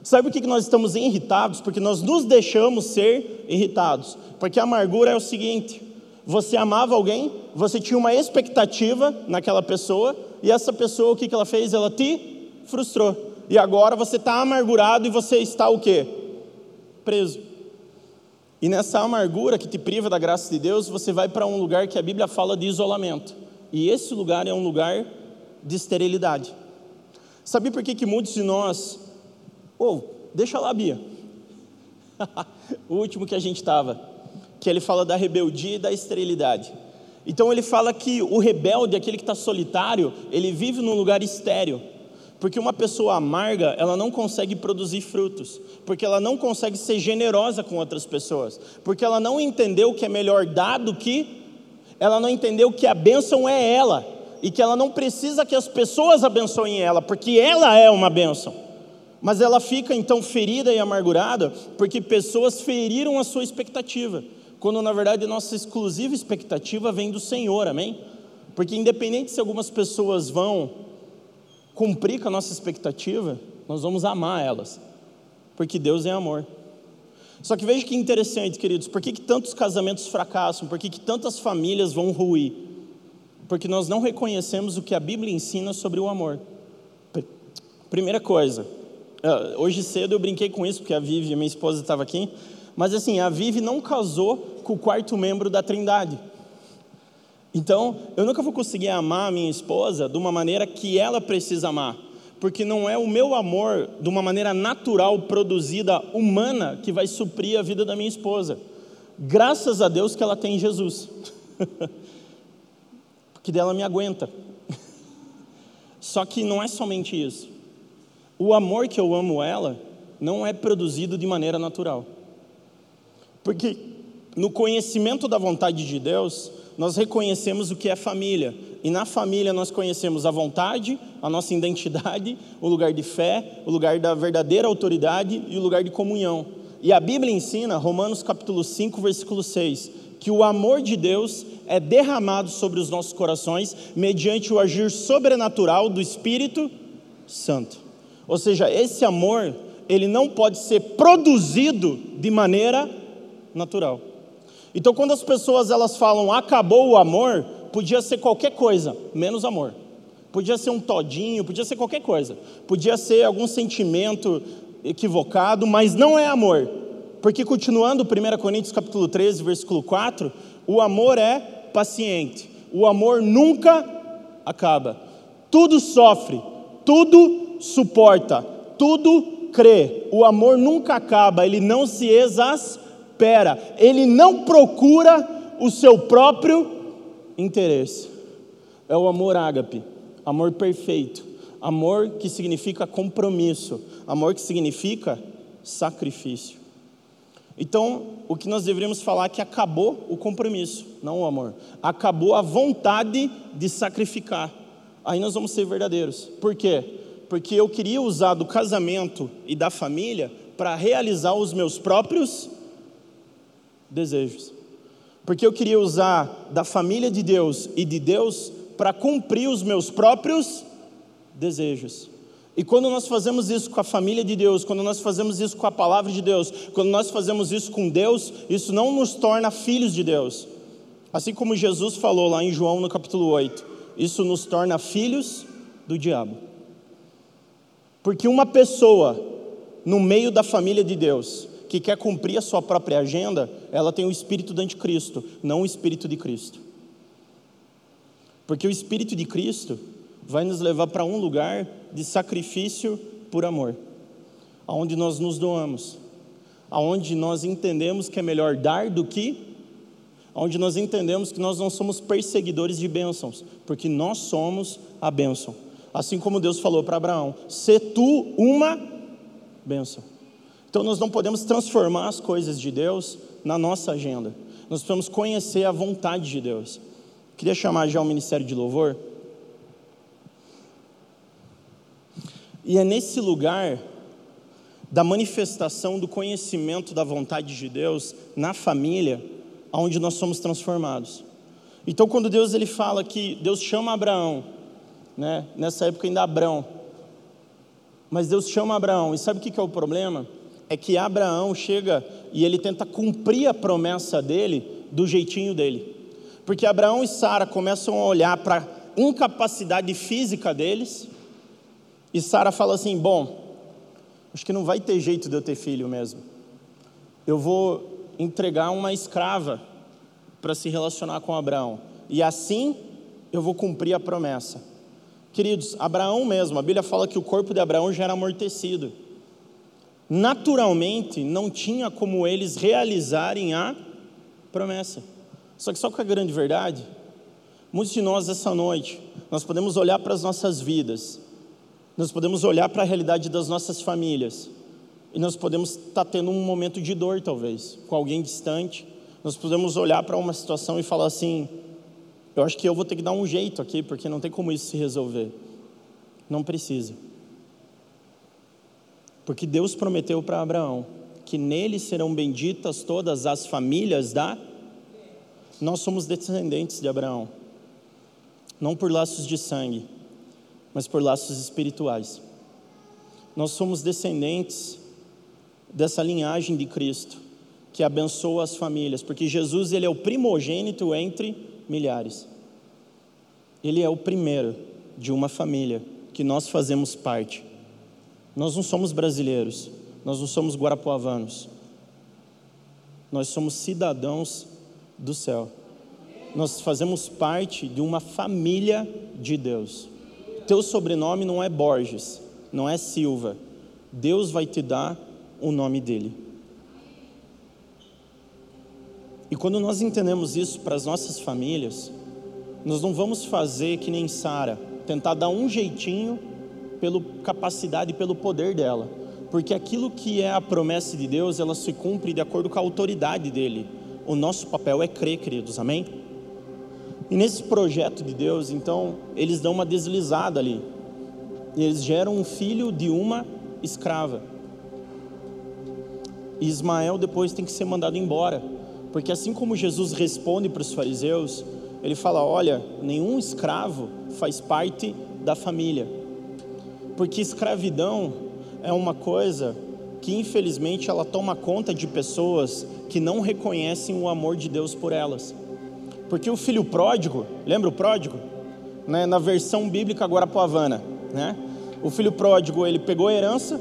Sabe por que nós estamos irritados? Porque nós nos deixamos ser irritados. Porque a amargura é o seguinte: você amava alguém, você tinha uma expectativa naquela pessoa, e essa pessoa, o que ela fez? Ela te frustrou. E agora você está amargurado e você está o quê? Preso. E nessa amargura que te priva da graça de Deus, você vai para um lugar que a Bíblia fala de isolamento. E esse lugar é um lugar de esterilidade. Sabe por que, que muitos de nós ou, oh, deixa lá, Bia. <laughs> o último que a gente estava, que ele fala da rebeldia e da esterilidade. Então ele fala que o rebelde, aquele que está solitário, ele vive num lugar estéreo. Porque uma pessoa amarga, ela não consegue produzir frutos, porque ela não consegue ser generosa com outras pessoas, porque ela não entendeu que é melhor dar do que, ela não entendeu que a bênção é ela, e que ela não precisa que as pessoas abençoem ela, porque ela é uma bênção. Mas ela fica então ferida e amargurada porque pessoas feriram a sua expectativa, quando na verdade nossa exclusiva expectativa vem do Senhor, amém? Porque independente se algumas pessoas vão cumprir com a nossa expectativa, nós vamos amar elas, porque Deus é amor. Só que veja que interessante, queridos, por que, que tantos casamentos fracassam? Por que, que tantas famílias vão ruir? Porque nós não reconhecemos o que a Bíblia ensina sobre o amor. Primeira coisa, hoje cedo eu brinquei com isso, porque a Vivi, minha esposa, estava aqui, mas assim, a Vivi não casou com o quarto membro da Trindade. Então, eu nunca vou conseguir amar a minha esposa de uma maneira que ela precisa amar, porque não é o meu amor de uma maneira natural, produzida, humana, que vai suprir a vida da minha esposa. Graças a Deus que ela tem Jesus, <laughs> porque dela me aguenta. <laughs> Só que não é somente isso. O amor que eu amo ela não é produzido de maneira natural. Porque no conhecimento da vontade de Deus, nós reconhecemos o que é família. E na família nós conhecemos a vontade, a nossa identidade, o lugar de fé, o lugar da verdadeira autoridade e o lugar de comunhão. E a Bíblia ensina, Romanos capítulo 5, versículo 6, que o amor de Deus é derramado sobre os nossos corações mediante o agir sobrenatural do Espírito Santo. Ou seja, esse amor, ele não pode ser produzido de maneira natural. Então, quando as pessoas elas falam acabou o amor, podia ser qualquer coisa, menos amor. Podia ser um todinho, podia ser qualquer coisa. Podia ser algum sentimento equivocado, mas não é amor. Porque continuando 1 Coríntios capítulo 13, versículo 4, o amor é paciente. O amor nunca acaba. Tudo sofre, tudo suporta, tudo crê. O amor nunca acaba, ele não se exaspera ele não procura o seu próprio interesse. É o amor ágape, amor perfeito, amor que significa compromisso, amor que significa sacrifício. Então, o que nós deveríamos falar é que acabou o compromisso, não o amor. Acabou a vontade de sacrificar. Aí nós vamos ser verdadeiros. Por quê? Porque eu queria usar do casamento e da família para realizar os meus próprios desejos. Porque eu queria usar da família de Deus e de Deus para cumprir os meus próprios desejos. E quando nós fazemos isso com a família de Deus, quando nós fazemos isso com a palavra de Deus, quando nós fazemos isso com Deus, isso não nos torna filhos de Deus. Assim como Jesus falou lá em João no capítulo 8, isso nos torna filhos do diabo. Porque uma pessoa no meio da família de Deus, que quer cumprir a sua própria agenda, ela tem o espírito do anticristo, não o espírito de Cristo. Porque o espírito de Cristo vai nos levar para um lugar de sacrifício por amor, aonde nós nos doamos, aonde nós entendemos que é melhor dar do que onde nós entendemos que nós não somos perseguidores de bênçãos, porque nós somos a bênção. Assim como Deus falou para Abraão: "Se tu uma bênção". Então nós não podemos transformar as coisas de Deus na nossa agenda. Nós precisamos conhecer a vontade de Deus. Queria chamar já o ministério de louvor. E é nesse lugar da manifestação do conhecimento da vontade de Deus na família onde nós somos transformados. Então quando Deus ele fala que Deus chama Abraão, né? Nessa época ainda Abraão. Mas Deus chama Abraão, e sabe o que é o problema? é que Abraão chega e ele tenta cumprir a promessa dele do jeitinho dele. Porque Abraão e Sara começam a olhar para a incapacidade física deles, e Sara fala assim: Bom, acho que não vai ter jeito de eu ter filho mesmo. Eu vou entregar uma escrava para se relacionar com Abraão, e assim eu vou cumprir a promessa. Queridos, Abraão mesmo, a Bíblia fala que o corpo de Abraão já era amortecido naturalmente não tinha como eles realizarem a promessa. Só que só com a grande verdade, muitos de nós essa noite, nós podemos olhar para as nossas vidas, nós podemos olhar para a realidade das nossas famílias, e nós podemos estar tá tendo um momento de dor, talvez, com alguém distante. Nós podemos olhar para uma situação e falar assim: eu acho que eu vou ter que dar um jeito aqui, porque não tem como isso se resolver. Não precisa. Porque Deus prometeu para Abraão que nele serão benditas todas as famílias da. Nós somos descendentes de Abraão, não por laços de sangue, mas por laços espirituais. Nós somos descendentes dessa linhagem de Cristo, que abençoa as famílias, porque Jesus ele é o primogênito entre milhares. Ele é o primeiro de uma família que nós fazemos parte. Nós não somos brasileiros, nós não somos guarapuavanos. Nós somos cidadãos do céu. Nós fazemos parte de uma família de Deus. Teu sobrenome não é Borges, não é Silva. Deus vai te dar o nome dele. E quando nós entendemos isso para as nossas famílias, nós não vamos fazer que nem Sara, tentar dar um jeitinho pela capacidade e pelo poder dela, porque aquilo que é a promessa de Deus, ela se cumpre de acordo com a autoridade dele. O nosso papel é crer, queridos, amém? E nesse projeto de Deus, então, eles dão uma deslizada ali. E eles geram um filho de uma escrava. E Ismael depois tem que ser mandado embora. Porque assim como Jesus responde para os fariseus, ele fala: olha, nenhum escravo faz parte da família. Porque escravidão é uma coisa que infelizmente ela toma conta de pessoas que não reconhecem o amor de Deus por elas. Porque o filho pródigo, lembra o pródigo? Né, na versão bíblica agora Havana, né? O filho pródigo, ele pegou a herança,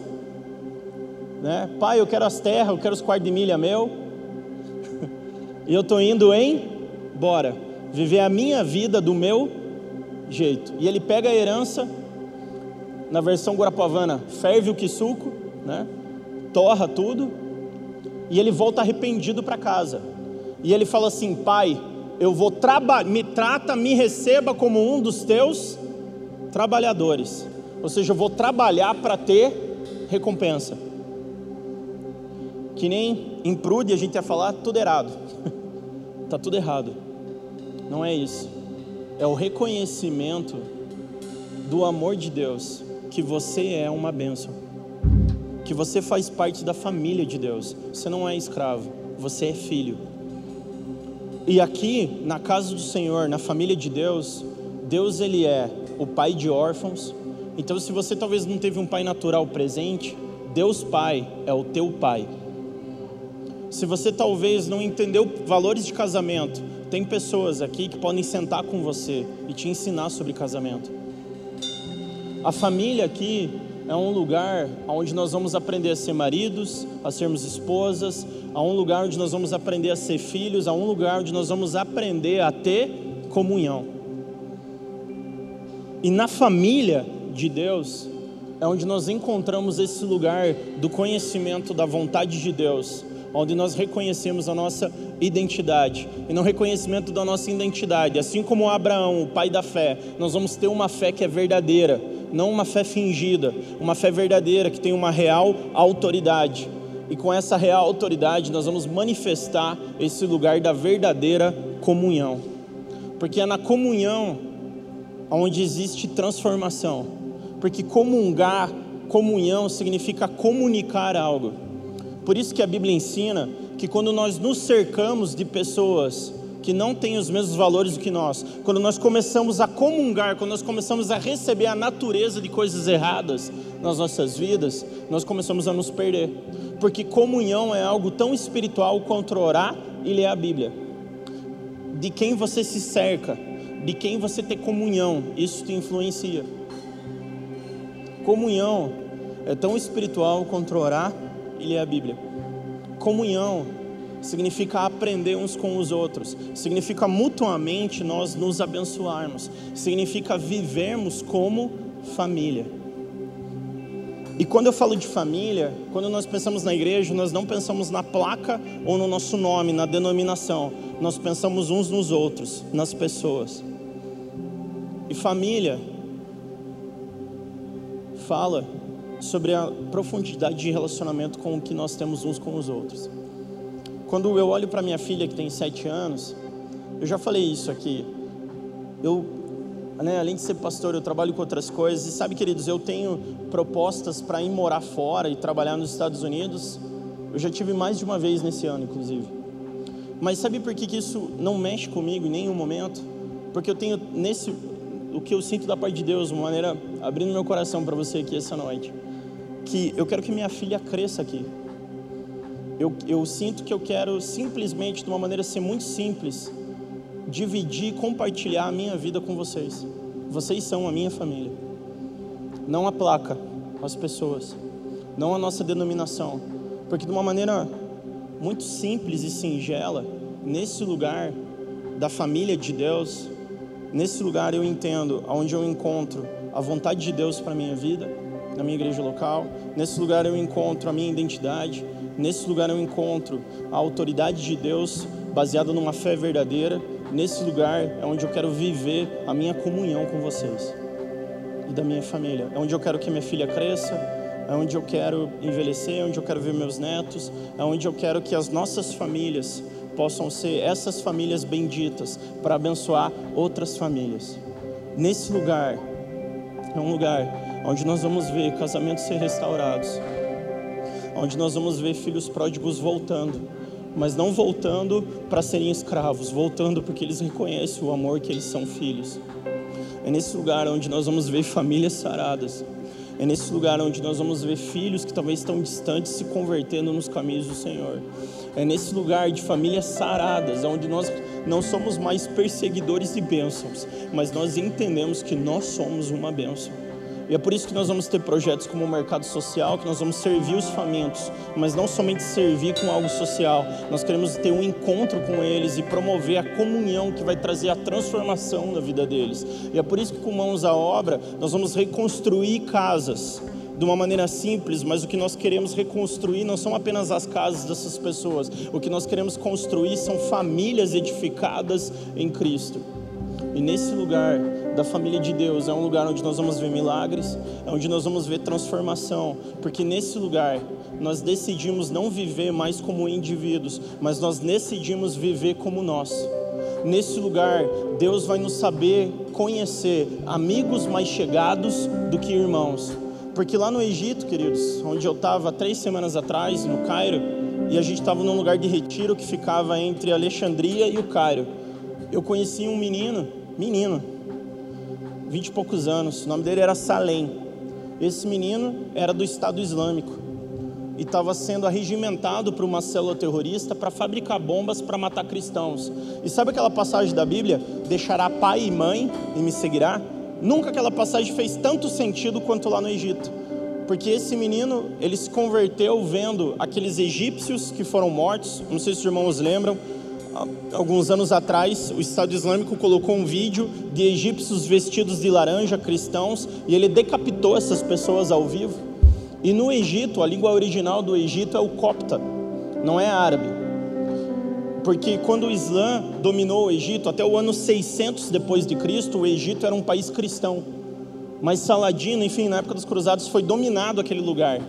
né? Pai, eu quero as terras, eu quero os quartos de milha meu. E eu estou indo em bora viver a minha vida do meu jeito. E ele pega a herança, na versão guarapuavana, ferve o quisuco, né? torra tudo, e ele volta arrependido para casa. E ele fala assim: Pai, eu vou trabalhar, me trata, me receba como um dos teus trabalhadores. Ou seja, eu vou trabalhar para ter recompensa. Que nem em Prude a gente ia falar tudo errado. Está <laughs> tudo errado. Não é isso. É o reconhecimento do amor de Deus, que você é uma bênção, que você faz parte da família de Deus. Você não é escravo, você é filho. E aqui, na casa do Senhor, na família de Deus, Deus ele é o pai de órfãos. Então, se você talvez não teve um pai natural presente, Deus Pai é o teu pai. Se você talvez não entendeu valores de casamento, tem pessoas aqui que podem sentar com você e te ensinar sobre casamento. A família aqui é um lugar onde nós vamos aprender a ser maridos, a sermos esposas, a um lugar onde nós vamos aprender a ser filhos, a um lugar onde nós vamos aprender a ter comunhão. E na família de Deus é onde nós encontramos esse lugar do conhecimento da vontade de Deus, onde nós reconhecemos a nossa identidade. E no reconhecimento da nossa identidade, assim como Abraão, o pai da fé, nós vamos ter uma fé que é verdadeira, não uma fé fingida, uma fé verdadeira que tem uma real autoridade. E com essa real autoridade, nós vamos manifestar esse lugar da verdadeira comunhão. Porque é na comunhão onde existe transformação. Porque comungar, comunhão significa comunicar algo. Por isso que a Bíblia ensina que quando nós nos cercamos de pessoas que não têm os mesmos valores do que nós, quando nós começamos a comungar, quando nós começamos a receber a natureza de coisas erradas nas nossas vidas, nós começamos a nos perder. Porque comunhão é algo tão espiritual quanto orar e ler a Bíblia. De quem você se cerca, de quem você tem comunhão, isso te influencia. Comunhão é tão espiritual quanto orar e ler a Bíblia. Comunhão significa aprender uns com os outros, significa mutuamente nós nos abençoarmos, significa vivermos como família. E quando eu falo de família, quando nós pensamos na igreja, nós não pensamos na placa ou no nosso nome, na denominação, nós pensamos uns nos outros, nas pessoas. E família fala sobre a profundidade de relacionamento com o que nós temos uns com os outros. Quando eu olho para minha filha que tem sete anos, eu já falei isso aqui. Eu, né, além de ser pastor, eu trabalho com outras coisas. E sabe, queridos, eu tenho propostas para ir morar fora e trabalhar nos Estados Unidos. Eu já tive mais de uma vez nesse ano, inclusive. Mas sabe por que, que isso não mexe comigo em nenhum momento? Porque eu tenho nesse o que eu sinto da parte de Deus, uma maneira abrindo meu coração para você aqui essa noite, que eu quero que minha filha cresça aqui. Eu, eu sinto que eu quero simplesmente, de uma maneira assim muito simples, dividir, compartilhar a minha vida com vocês. Vocês são a minha família. Não a placa, as pessoas. Não a nossa denominação. Porque de uma maneira muito simples e singela, nesse lugar da família de Deus, nesse lugar eu entendo, onde eu encontro a vontade de Deus para minha vida, na minha igreja local, nesse lugar eu encontro a minha identidade, nesse lugar eu encontro a autoridade de Deus baseada numa fé verdadeira, nesse lugar é onde eu quero viver a minha comunhão com vocês e da minha família, é onde eu quero que minha filha cresça, é onde eu quero envelhecer, é onde eu quero ver meus netos, é onde eu quero que as nossas famílias possam ser essas famílias benditas para abençoar outras famílias. Nesse lugar, é um lugar onde nós vamos ver casamentos ser restaurados, onde nós vamos ver filhos pródigos voltando, mas não voltando para serem escravos, voltando porque eles reconhecem o amor que eles são filhos. É nesse lugar onde nós vamos ver famílias saradas. É nesse lugar onde nós vamos ver filhos que talvez estão distantes se convertendo nos caminhos do Senhor. É nesse lugar de famílias saradas, onde nós não somos mais perseguidores de bênçãos, mas nós entendemos que nós somos uma bênção. E é por isso que nós vamos ter projetos como o mercado social, que nós vamos servir os famintos, mas não somente servir com algo social. Nós queremos ter um encontro com eles e promover a comunhão que vai trazer a transformação na vida deles. E é por isso que com mãos à obra, nós vamos reconstruir casas de uma maneira simples, mas o que nós queremos reconstruir não são apenas as casas dessas pessoas. O que nós queremos construir são famílias edificadas em Cristo. E nesse lugar da família de Deus é um lugar onde nós vamos ver milagres, é onde nós vamos ver transformação, porque nesse lugar nós decidimos não viver mais como indivíduos, mas nós decidimos viver como nós. Nesse lugar, Deus vai nos saber conhecer amigos mais chegados do que irmãos. Porque lá no Egito, queridos, onde eu estava três semanas atrás, no Cairo, e a gente estava num lugar de retiro que ficava entre Alexandria e o Cairo, eu conheci um menino, menino, vinte e poucos anos, o nome dele era Salem. Esse menino era do Estado Islâmico e estava sendo arregimentado por uma célula terrorista para fabricar bombas para matar cristãos. E sabe aquela passagem da Bíblia? Deixará pai e mãe e me seguirá? Nunca aquela passagem fez tanto sentido quanto lá no Egito. Porque esse menino, ele se converteu vendo aqueles egípcios que foram mortos, não sei se os irmãos lembram, alguns anos atrás, o Estado Islâmico colocou um vídeo de egípcios vestidos de laranja, cristãos, e ele decapitou essas pessoas ao vivo. E no Egito, a língua original do Egito é o copta, não é árabe. Porque quando o Islã dominou o Egito, até o ano 600 depois de Cristo, o Egito era um país cristão. Mas Saladino, enfim, na época dos cruzados foi dominado aquele lugar.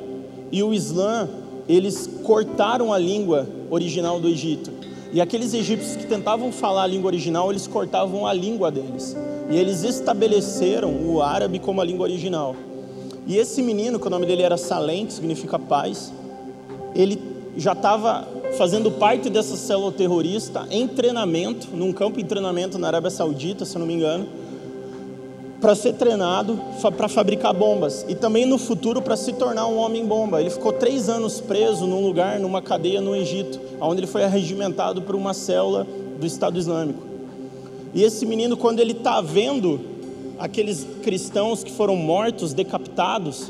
E o Islã, eles cortaram a língua original do Egito. E aqueles egípcios que tentavam falar a língua original, eles cortavam a língua deles. E eles estabeleceram o árabe como a língua original. E esse menino, que o nome dele era Salem, que significa paz, ele já estava fazendo parte dessa célula terrorista em treinamento, num campo de treinamento na Arábia Saudita, se eu não me engano para ser treinado para fabricar bombas e também no futuro para se tornar um homem bomba. Ele ficou três anos preso num lugar, numa cadeia no Egito, onde ele foi arregimentado por uma célula do Estado Islâmico. E esse menino, quando ele está vendo aqueles cristãos que foram mortos, decapitados,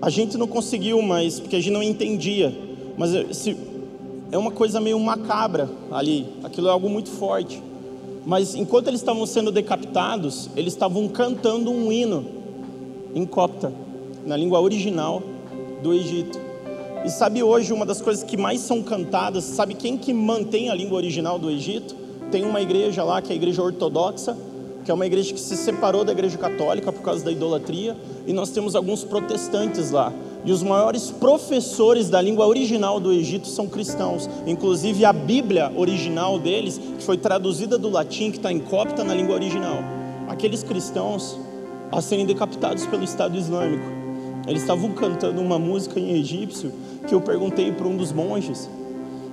a gente não conseguiu mais, porque a gente não entendia. Mas esse, é uma coisa meio macabra ali, aquilo é algo muito forte. Mas enquanto eles estavam sendo decapitados, eles estavam cantando um hino em copta, na língua original do Egito. E sabe hoje uma das coisas que mais são cantadas, sabe quem que mantém a língua original do Egito? Tem uma igreja lá que é a igreja ortodoxa, que é uma igreja que se separou da igreja católica por causa da idolatria, e nós temos alguns protestantes lá. E os maiores professores da língua original do Egito são cristãos. Inclusive a Bíblia original deles, que foi traduzida do latim, que está em copta na língua original. Aqueles cristãos, a serem decapitados pelo Estado Islâmico, eles estavam cantando uma música em egípcio que eu perguntei para um dos monges.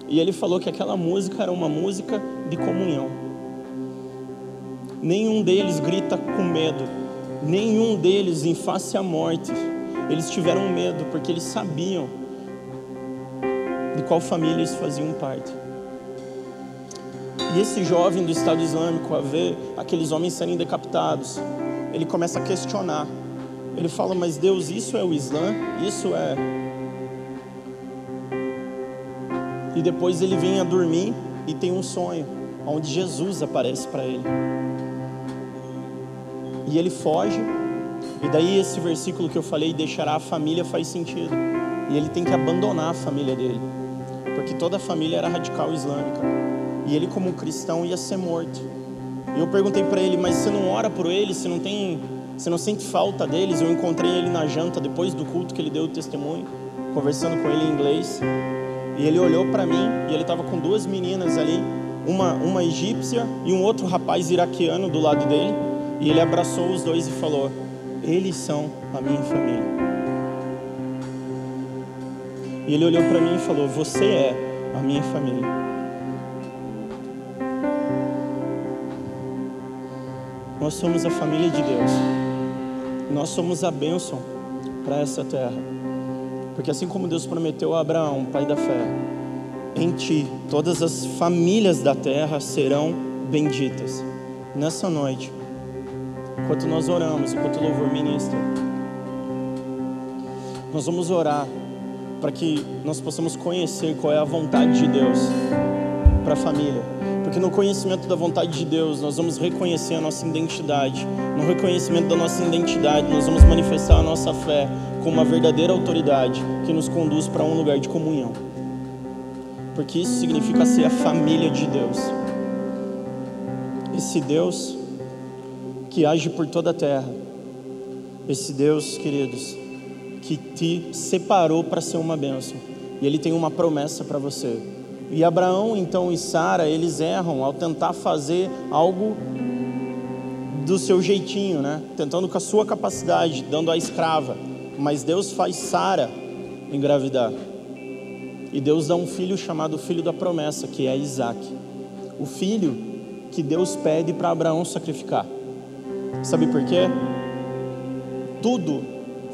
E ele falou que aquela música era uma música de comunhão. Nenhum deles grita com medo. Nenhum deles em face à morte. Eles tiveram medo porque eles sabiam de qual família eles faziam parte. E esse jovem do Estado Islâmico, a ver aqueles homens serem decapitados, ele começa a questionar. Ele fala: Mas Deus, isso é o Islã? Isso é. E depois ele vem a dormir e tem um sonho, onde Jesus aparece para ele. E ele foge, e daí esse versículo que eu falei, deixará a família, faz sentido. E ele tem que abandonar a família dele, porque toda a família era radical islâmica. E ele, como cristão, ia ser morto. E eu perguntei para ele, mas você não ora por eles? Você não tem, você não sente falta deles? Eu encontrei ele na janta depois do culto que ele deu o testemunho, conversando com ele em inglês. E ele olhou para mim e ele estava com duas meninas ali, uma uma egípcia e um outro rapaz iraquiano do lado dele. E ele abraçou os dois e falou: "Eles são a minha família". E ele olhou para mim e falou: "Você é a minha família". Nós somos a família de Deus. Nós somos a bênção para essa terra. Porque assim como Deus prometeu a Abraão, pai da fé, em ti todas as famílias da terra serão benditas. Nessa noite, enquanto nós oramos, enquanto o louvor ministra, nós vamos orar para que nós possamos conhecer qual é a vontade de Deus para a família. Porque no conhecimento da vontade de Deus, nós vamos reconhecer a nossa identidade. No reconhecimento da nossa identidade, nós vamos manifestar a nossa fé com uma verdadeira autoridade que nos conduz para um lugar de comunhão. Porque isso significa ser a família de Deus. Esse Deus que age por toda a terra. Esse Deus, queridos, que te separou para ser uma bênção. E Ele tem uma promessa para você. E Abraão, então, e Sara, eles erram ao tentar fazer algo do seu jeitinho, né? Tentando com a sua capacidade, dando a escrava. Mas Deus faz Sara engravidar. E Deus dá um filho chamado filho da promessa, que é Isaac. O filho que Deus pede para Abraão sacrificar. Sabe por quê? Tudo,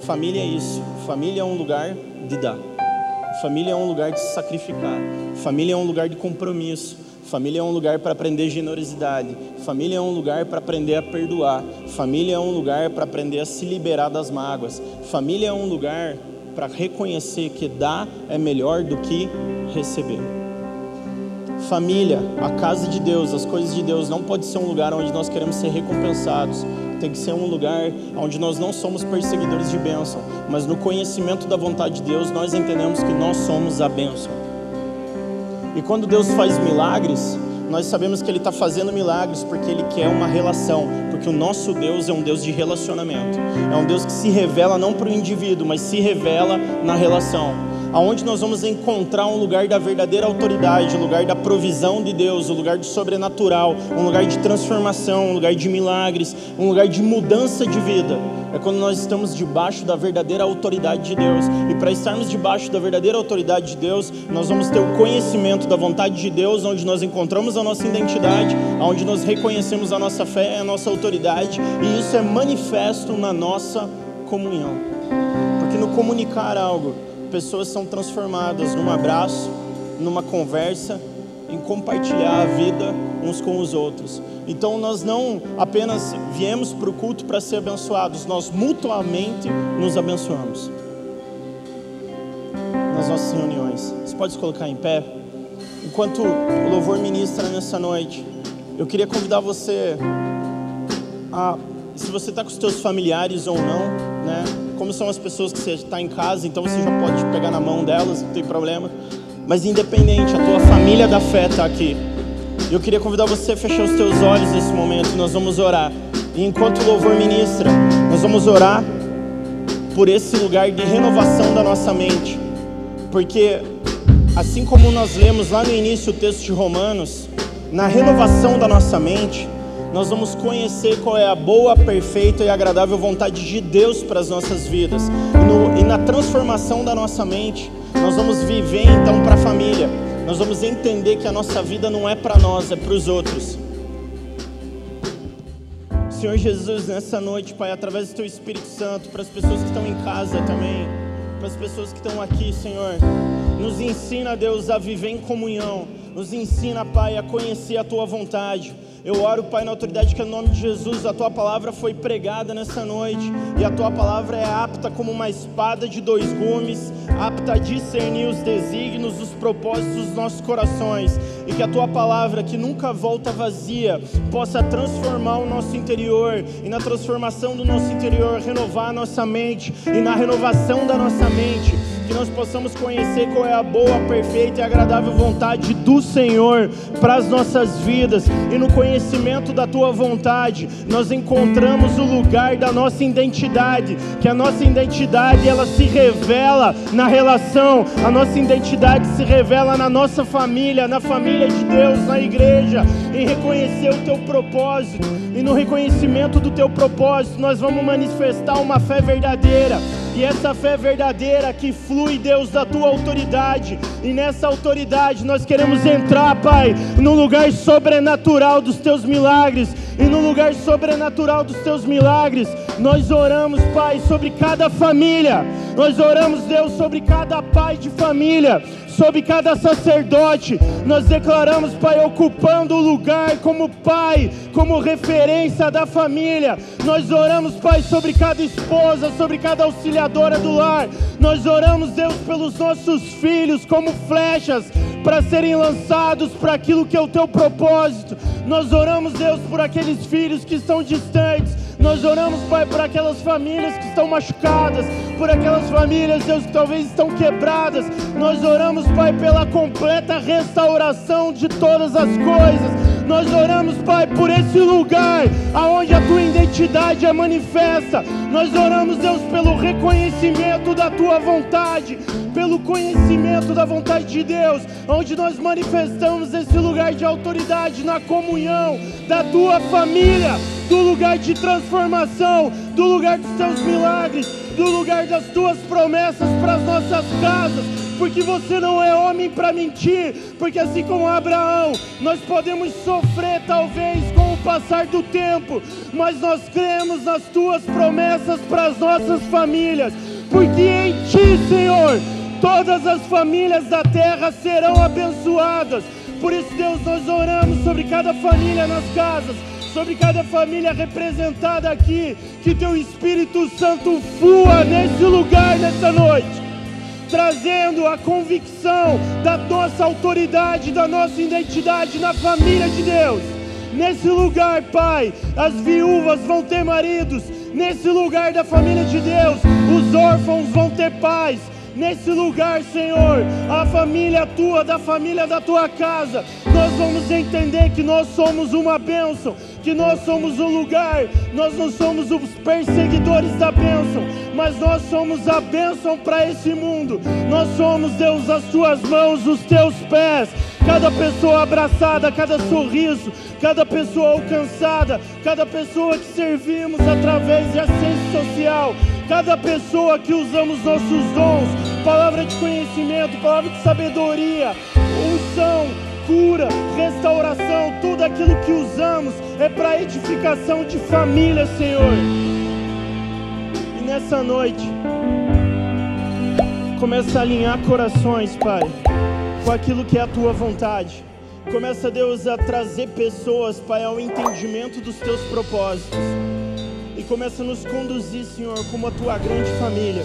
família é isso. Família é um lugar de dar. Família é um lugar de se sacrificar. Família é um lugar de compromisso. Família é um lugar para aprender generosidade. Família é um lugar para aprender a perdoar. Família é um lugar para aprender a se liberar das mágoas. Família é um lugar para reconhecer que dar é melhor do que receber. Família, a casa de Deus, as coisas de Deus não pode ser um lugar onde nós queremos ser recompensados, tem que ser um lugar onde nós não somos perseguidores de bênção, mas no conhecimento da vontade de Deus, nós entendemos que nós somos a bênção. E quando Deus faz milagres, nós sabemos que Ele está fazendo milagres porque Ele quer uma relação, porque o nosso Deus é um Deus de relacionamento, é um Deus que se revela não para o indivíduo, mas se revela na relação aonde nós vamos encontrar um lugar da verdadeira autoridade, um lugar da provisão de Deus, um lugar do sobrenatural, um lugar de transformação, um lugar de milagres, um lugar de mudança de vida. É quando nós estamos debaixo da verdadeira autoridade de Deus. E para estarmos debaixo da verdadeira autoridade de Deus, nós vamos ter o conhecimento da vontade de Deus, onde nós encontramos a nossa identidade, onde nós reconhecemos a nossa fé a nossa autoridade, e isso é manifesto na nossa comunhão. Porque no comunicar algo, pessoas são transformadas num abraço, numa conversa, em compartilhar a vida uns com os outros. Então nós não apenas viemos para o culto para ser abençoados, nós mutuamente nos abençoamos. Nas nossas reuniões. Você pode se colocar em pé? Enquanto o louvor ministra nessa noite, eu queria convidar você a, se você está com os seus familiares ou não, né? como são as pessoas que você está em casa, então você já pode pegar na mão delas, não tem problema. Mas independente, a tua família da fé está aqui. Eu queria convidar você a fechar os teus olhos nesse momento, nós vamos orar. E enquanto o louvor ministra, nós vamos orar por esse lugar de renovação da nossa mente. Porque assim como nós lemos lá no início o texto de Romanos, na renovação da nossa mente, nós vamos conhecer qual é a boa, perfeita e agradável vontade de Deus para as nossas vidas. E, no, e na transformação da nossa mente, nós vamos viver então para a família. Nós vamos entender que a nossa vida não é para nós, é para os outros. Senhor Jesus, nessa noite, Pai, através do Teu Espírito Santo, para as pessoas que estão em casa também, para as pessoas que estão aqui, Senhor, nos ensina, Deus, a viver em comunhão, nos ensina, Pai, a conhecer a Tua vontade. Eu oro, Pai, na autoridade que é o nome de Jesus, a tua palavra foi pregada nessa noite. E a tua palavra é apta como uma espada de dois gumes, apta a discernir os desígnios, os propósitos dos nossos corações. E que a tua palavra, que nunca volta vazia, possa transformar o nosso interior. E na transformação do nosso interior, renovar a nossa mente. E na renovação da nossa mente que nós possamos conhecer qual é a boa, perfeita e agradável vontade do Senhor para as nossas vidas, e no conhecimento da tua vontade, nós encontramos o lugar da nossa identidade, que a nossa identidade ela se revela na relação, a nossa identidade se revela na nossa família, na família de Deus, na igreja, em reconhecer o teu propósito, e no reconhecimento do teu propósito, nós vamos manifestar uma fé verdadeira e essa fé verdadeira que flui, Deus, da tua autoridade. E nessa autoridade nós queremos entrar, Pai, no lugar sobrenatural dos teus milagres. E no lugar sobrenatural dos teus milagres, nós oramos, Pai, sobre cada família. Nós oramos, Deus, sobre cada pai de família sobre cada sacerdote. Nós declaramos, Pai, ocupando o lugar como pai, como referência da família. Nós oramos, Pai, sobre cada esposa, sobre cada auxiliadora do lar. Nós oramos, Deus, pelos nossos filhos como flechas para serem lançados para aquilo que é o teu propósito. Nós oramos, Deus, por aqueles filhos que estão distantes nós oramos, Pai, por aquelas famílias que estão machucadas, por aquelas famílias, Deus, que talvez estão quebradas. Nós oramos, Pai, pela completa restauração de todas as coisas. Nós oramos, Pai, por esse lugar aonde a tua identidade é manifesta. Nós oramos, Deus, pelo reconhecimento da tua vontade, pelo conhecimento da vontade de Deus, onde nós manifestamos esse lugar de autoridade na comunhão da tua família do lugar de transformação, do lugar dos teus milagres, do lugar das tuas promessas para as nossas casas, porque você não é homem para mentir, porque assim como Abraão, nós podemos sofrer talvez com o passar do tempo, mas nós cremos nas tuas promessas para as nossas famílias, porque em ti, Senhor, todas as famílias da terra serão abençoadas. Por isso, Deus, nós oramos sobre cada família nas casas sobre cada família representada aqui, que teu Espírito Santo flua nesse lugar nessa noite, trazendo a convicção da nossa autoridade, da nossa identidade na família de Deus. Nesse lugar, Pai, as viúvas vão ter maridos. Nesse lugar da família de Deus, os órfãos vão ter pais nesse lugar, Senhor, a família tua, da família da tua casa, nós vamos entender que nós somos uma bênção, que nós somos o lugar, nós não somos os perseguidores da bênção, mas nós somos a bênção para esse mundo. Nós somos, Deus, as tuas mãos, os teus pés. Cada pessoa abraçada, cada sorriso, cada pessoa alcançada, cada pessoa que servimos através de assistência social, cada pessoa que usamos nossos dons, palavra de conhecimento, palavra de sabedoria, unção, cura, restauração, tudo aquilo que usamos é para edificação de família, Senhor. E nessa noite, começa a alinhar corações, Pai, com aquilo que é a tua vontade. Começa, Deus, a trazer pessoas, Pai, ao entendimento dos teus propósitos. E começa a nos conduzir, Senhor, como a tua grande família.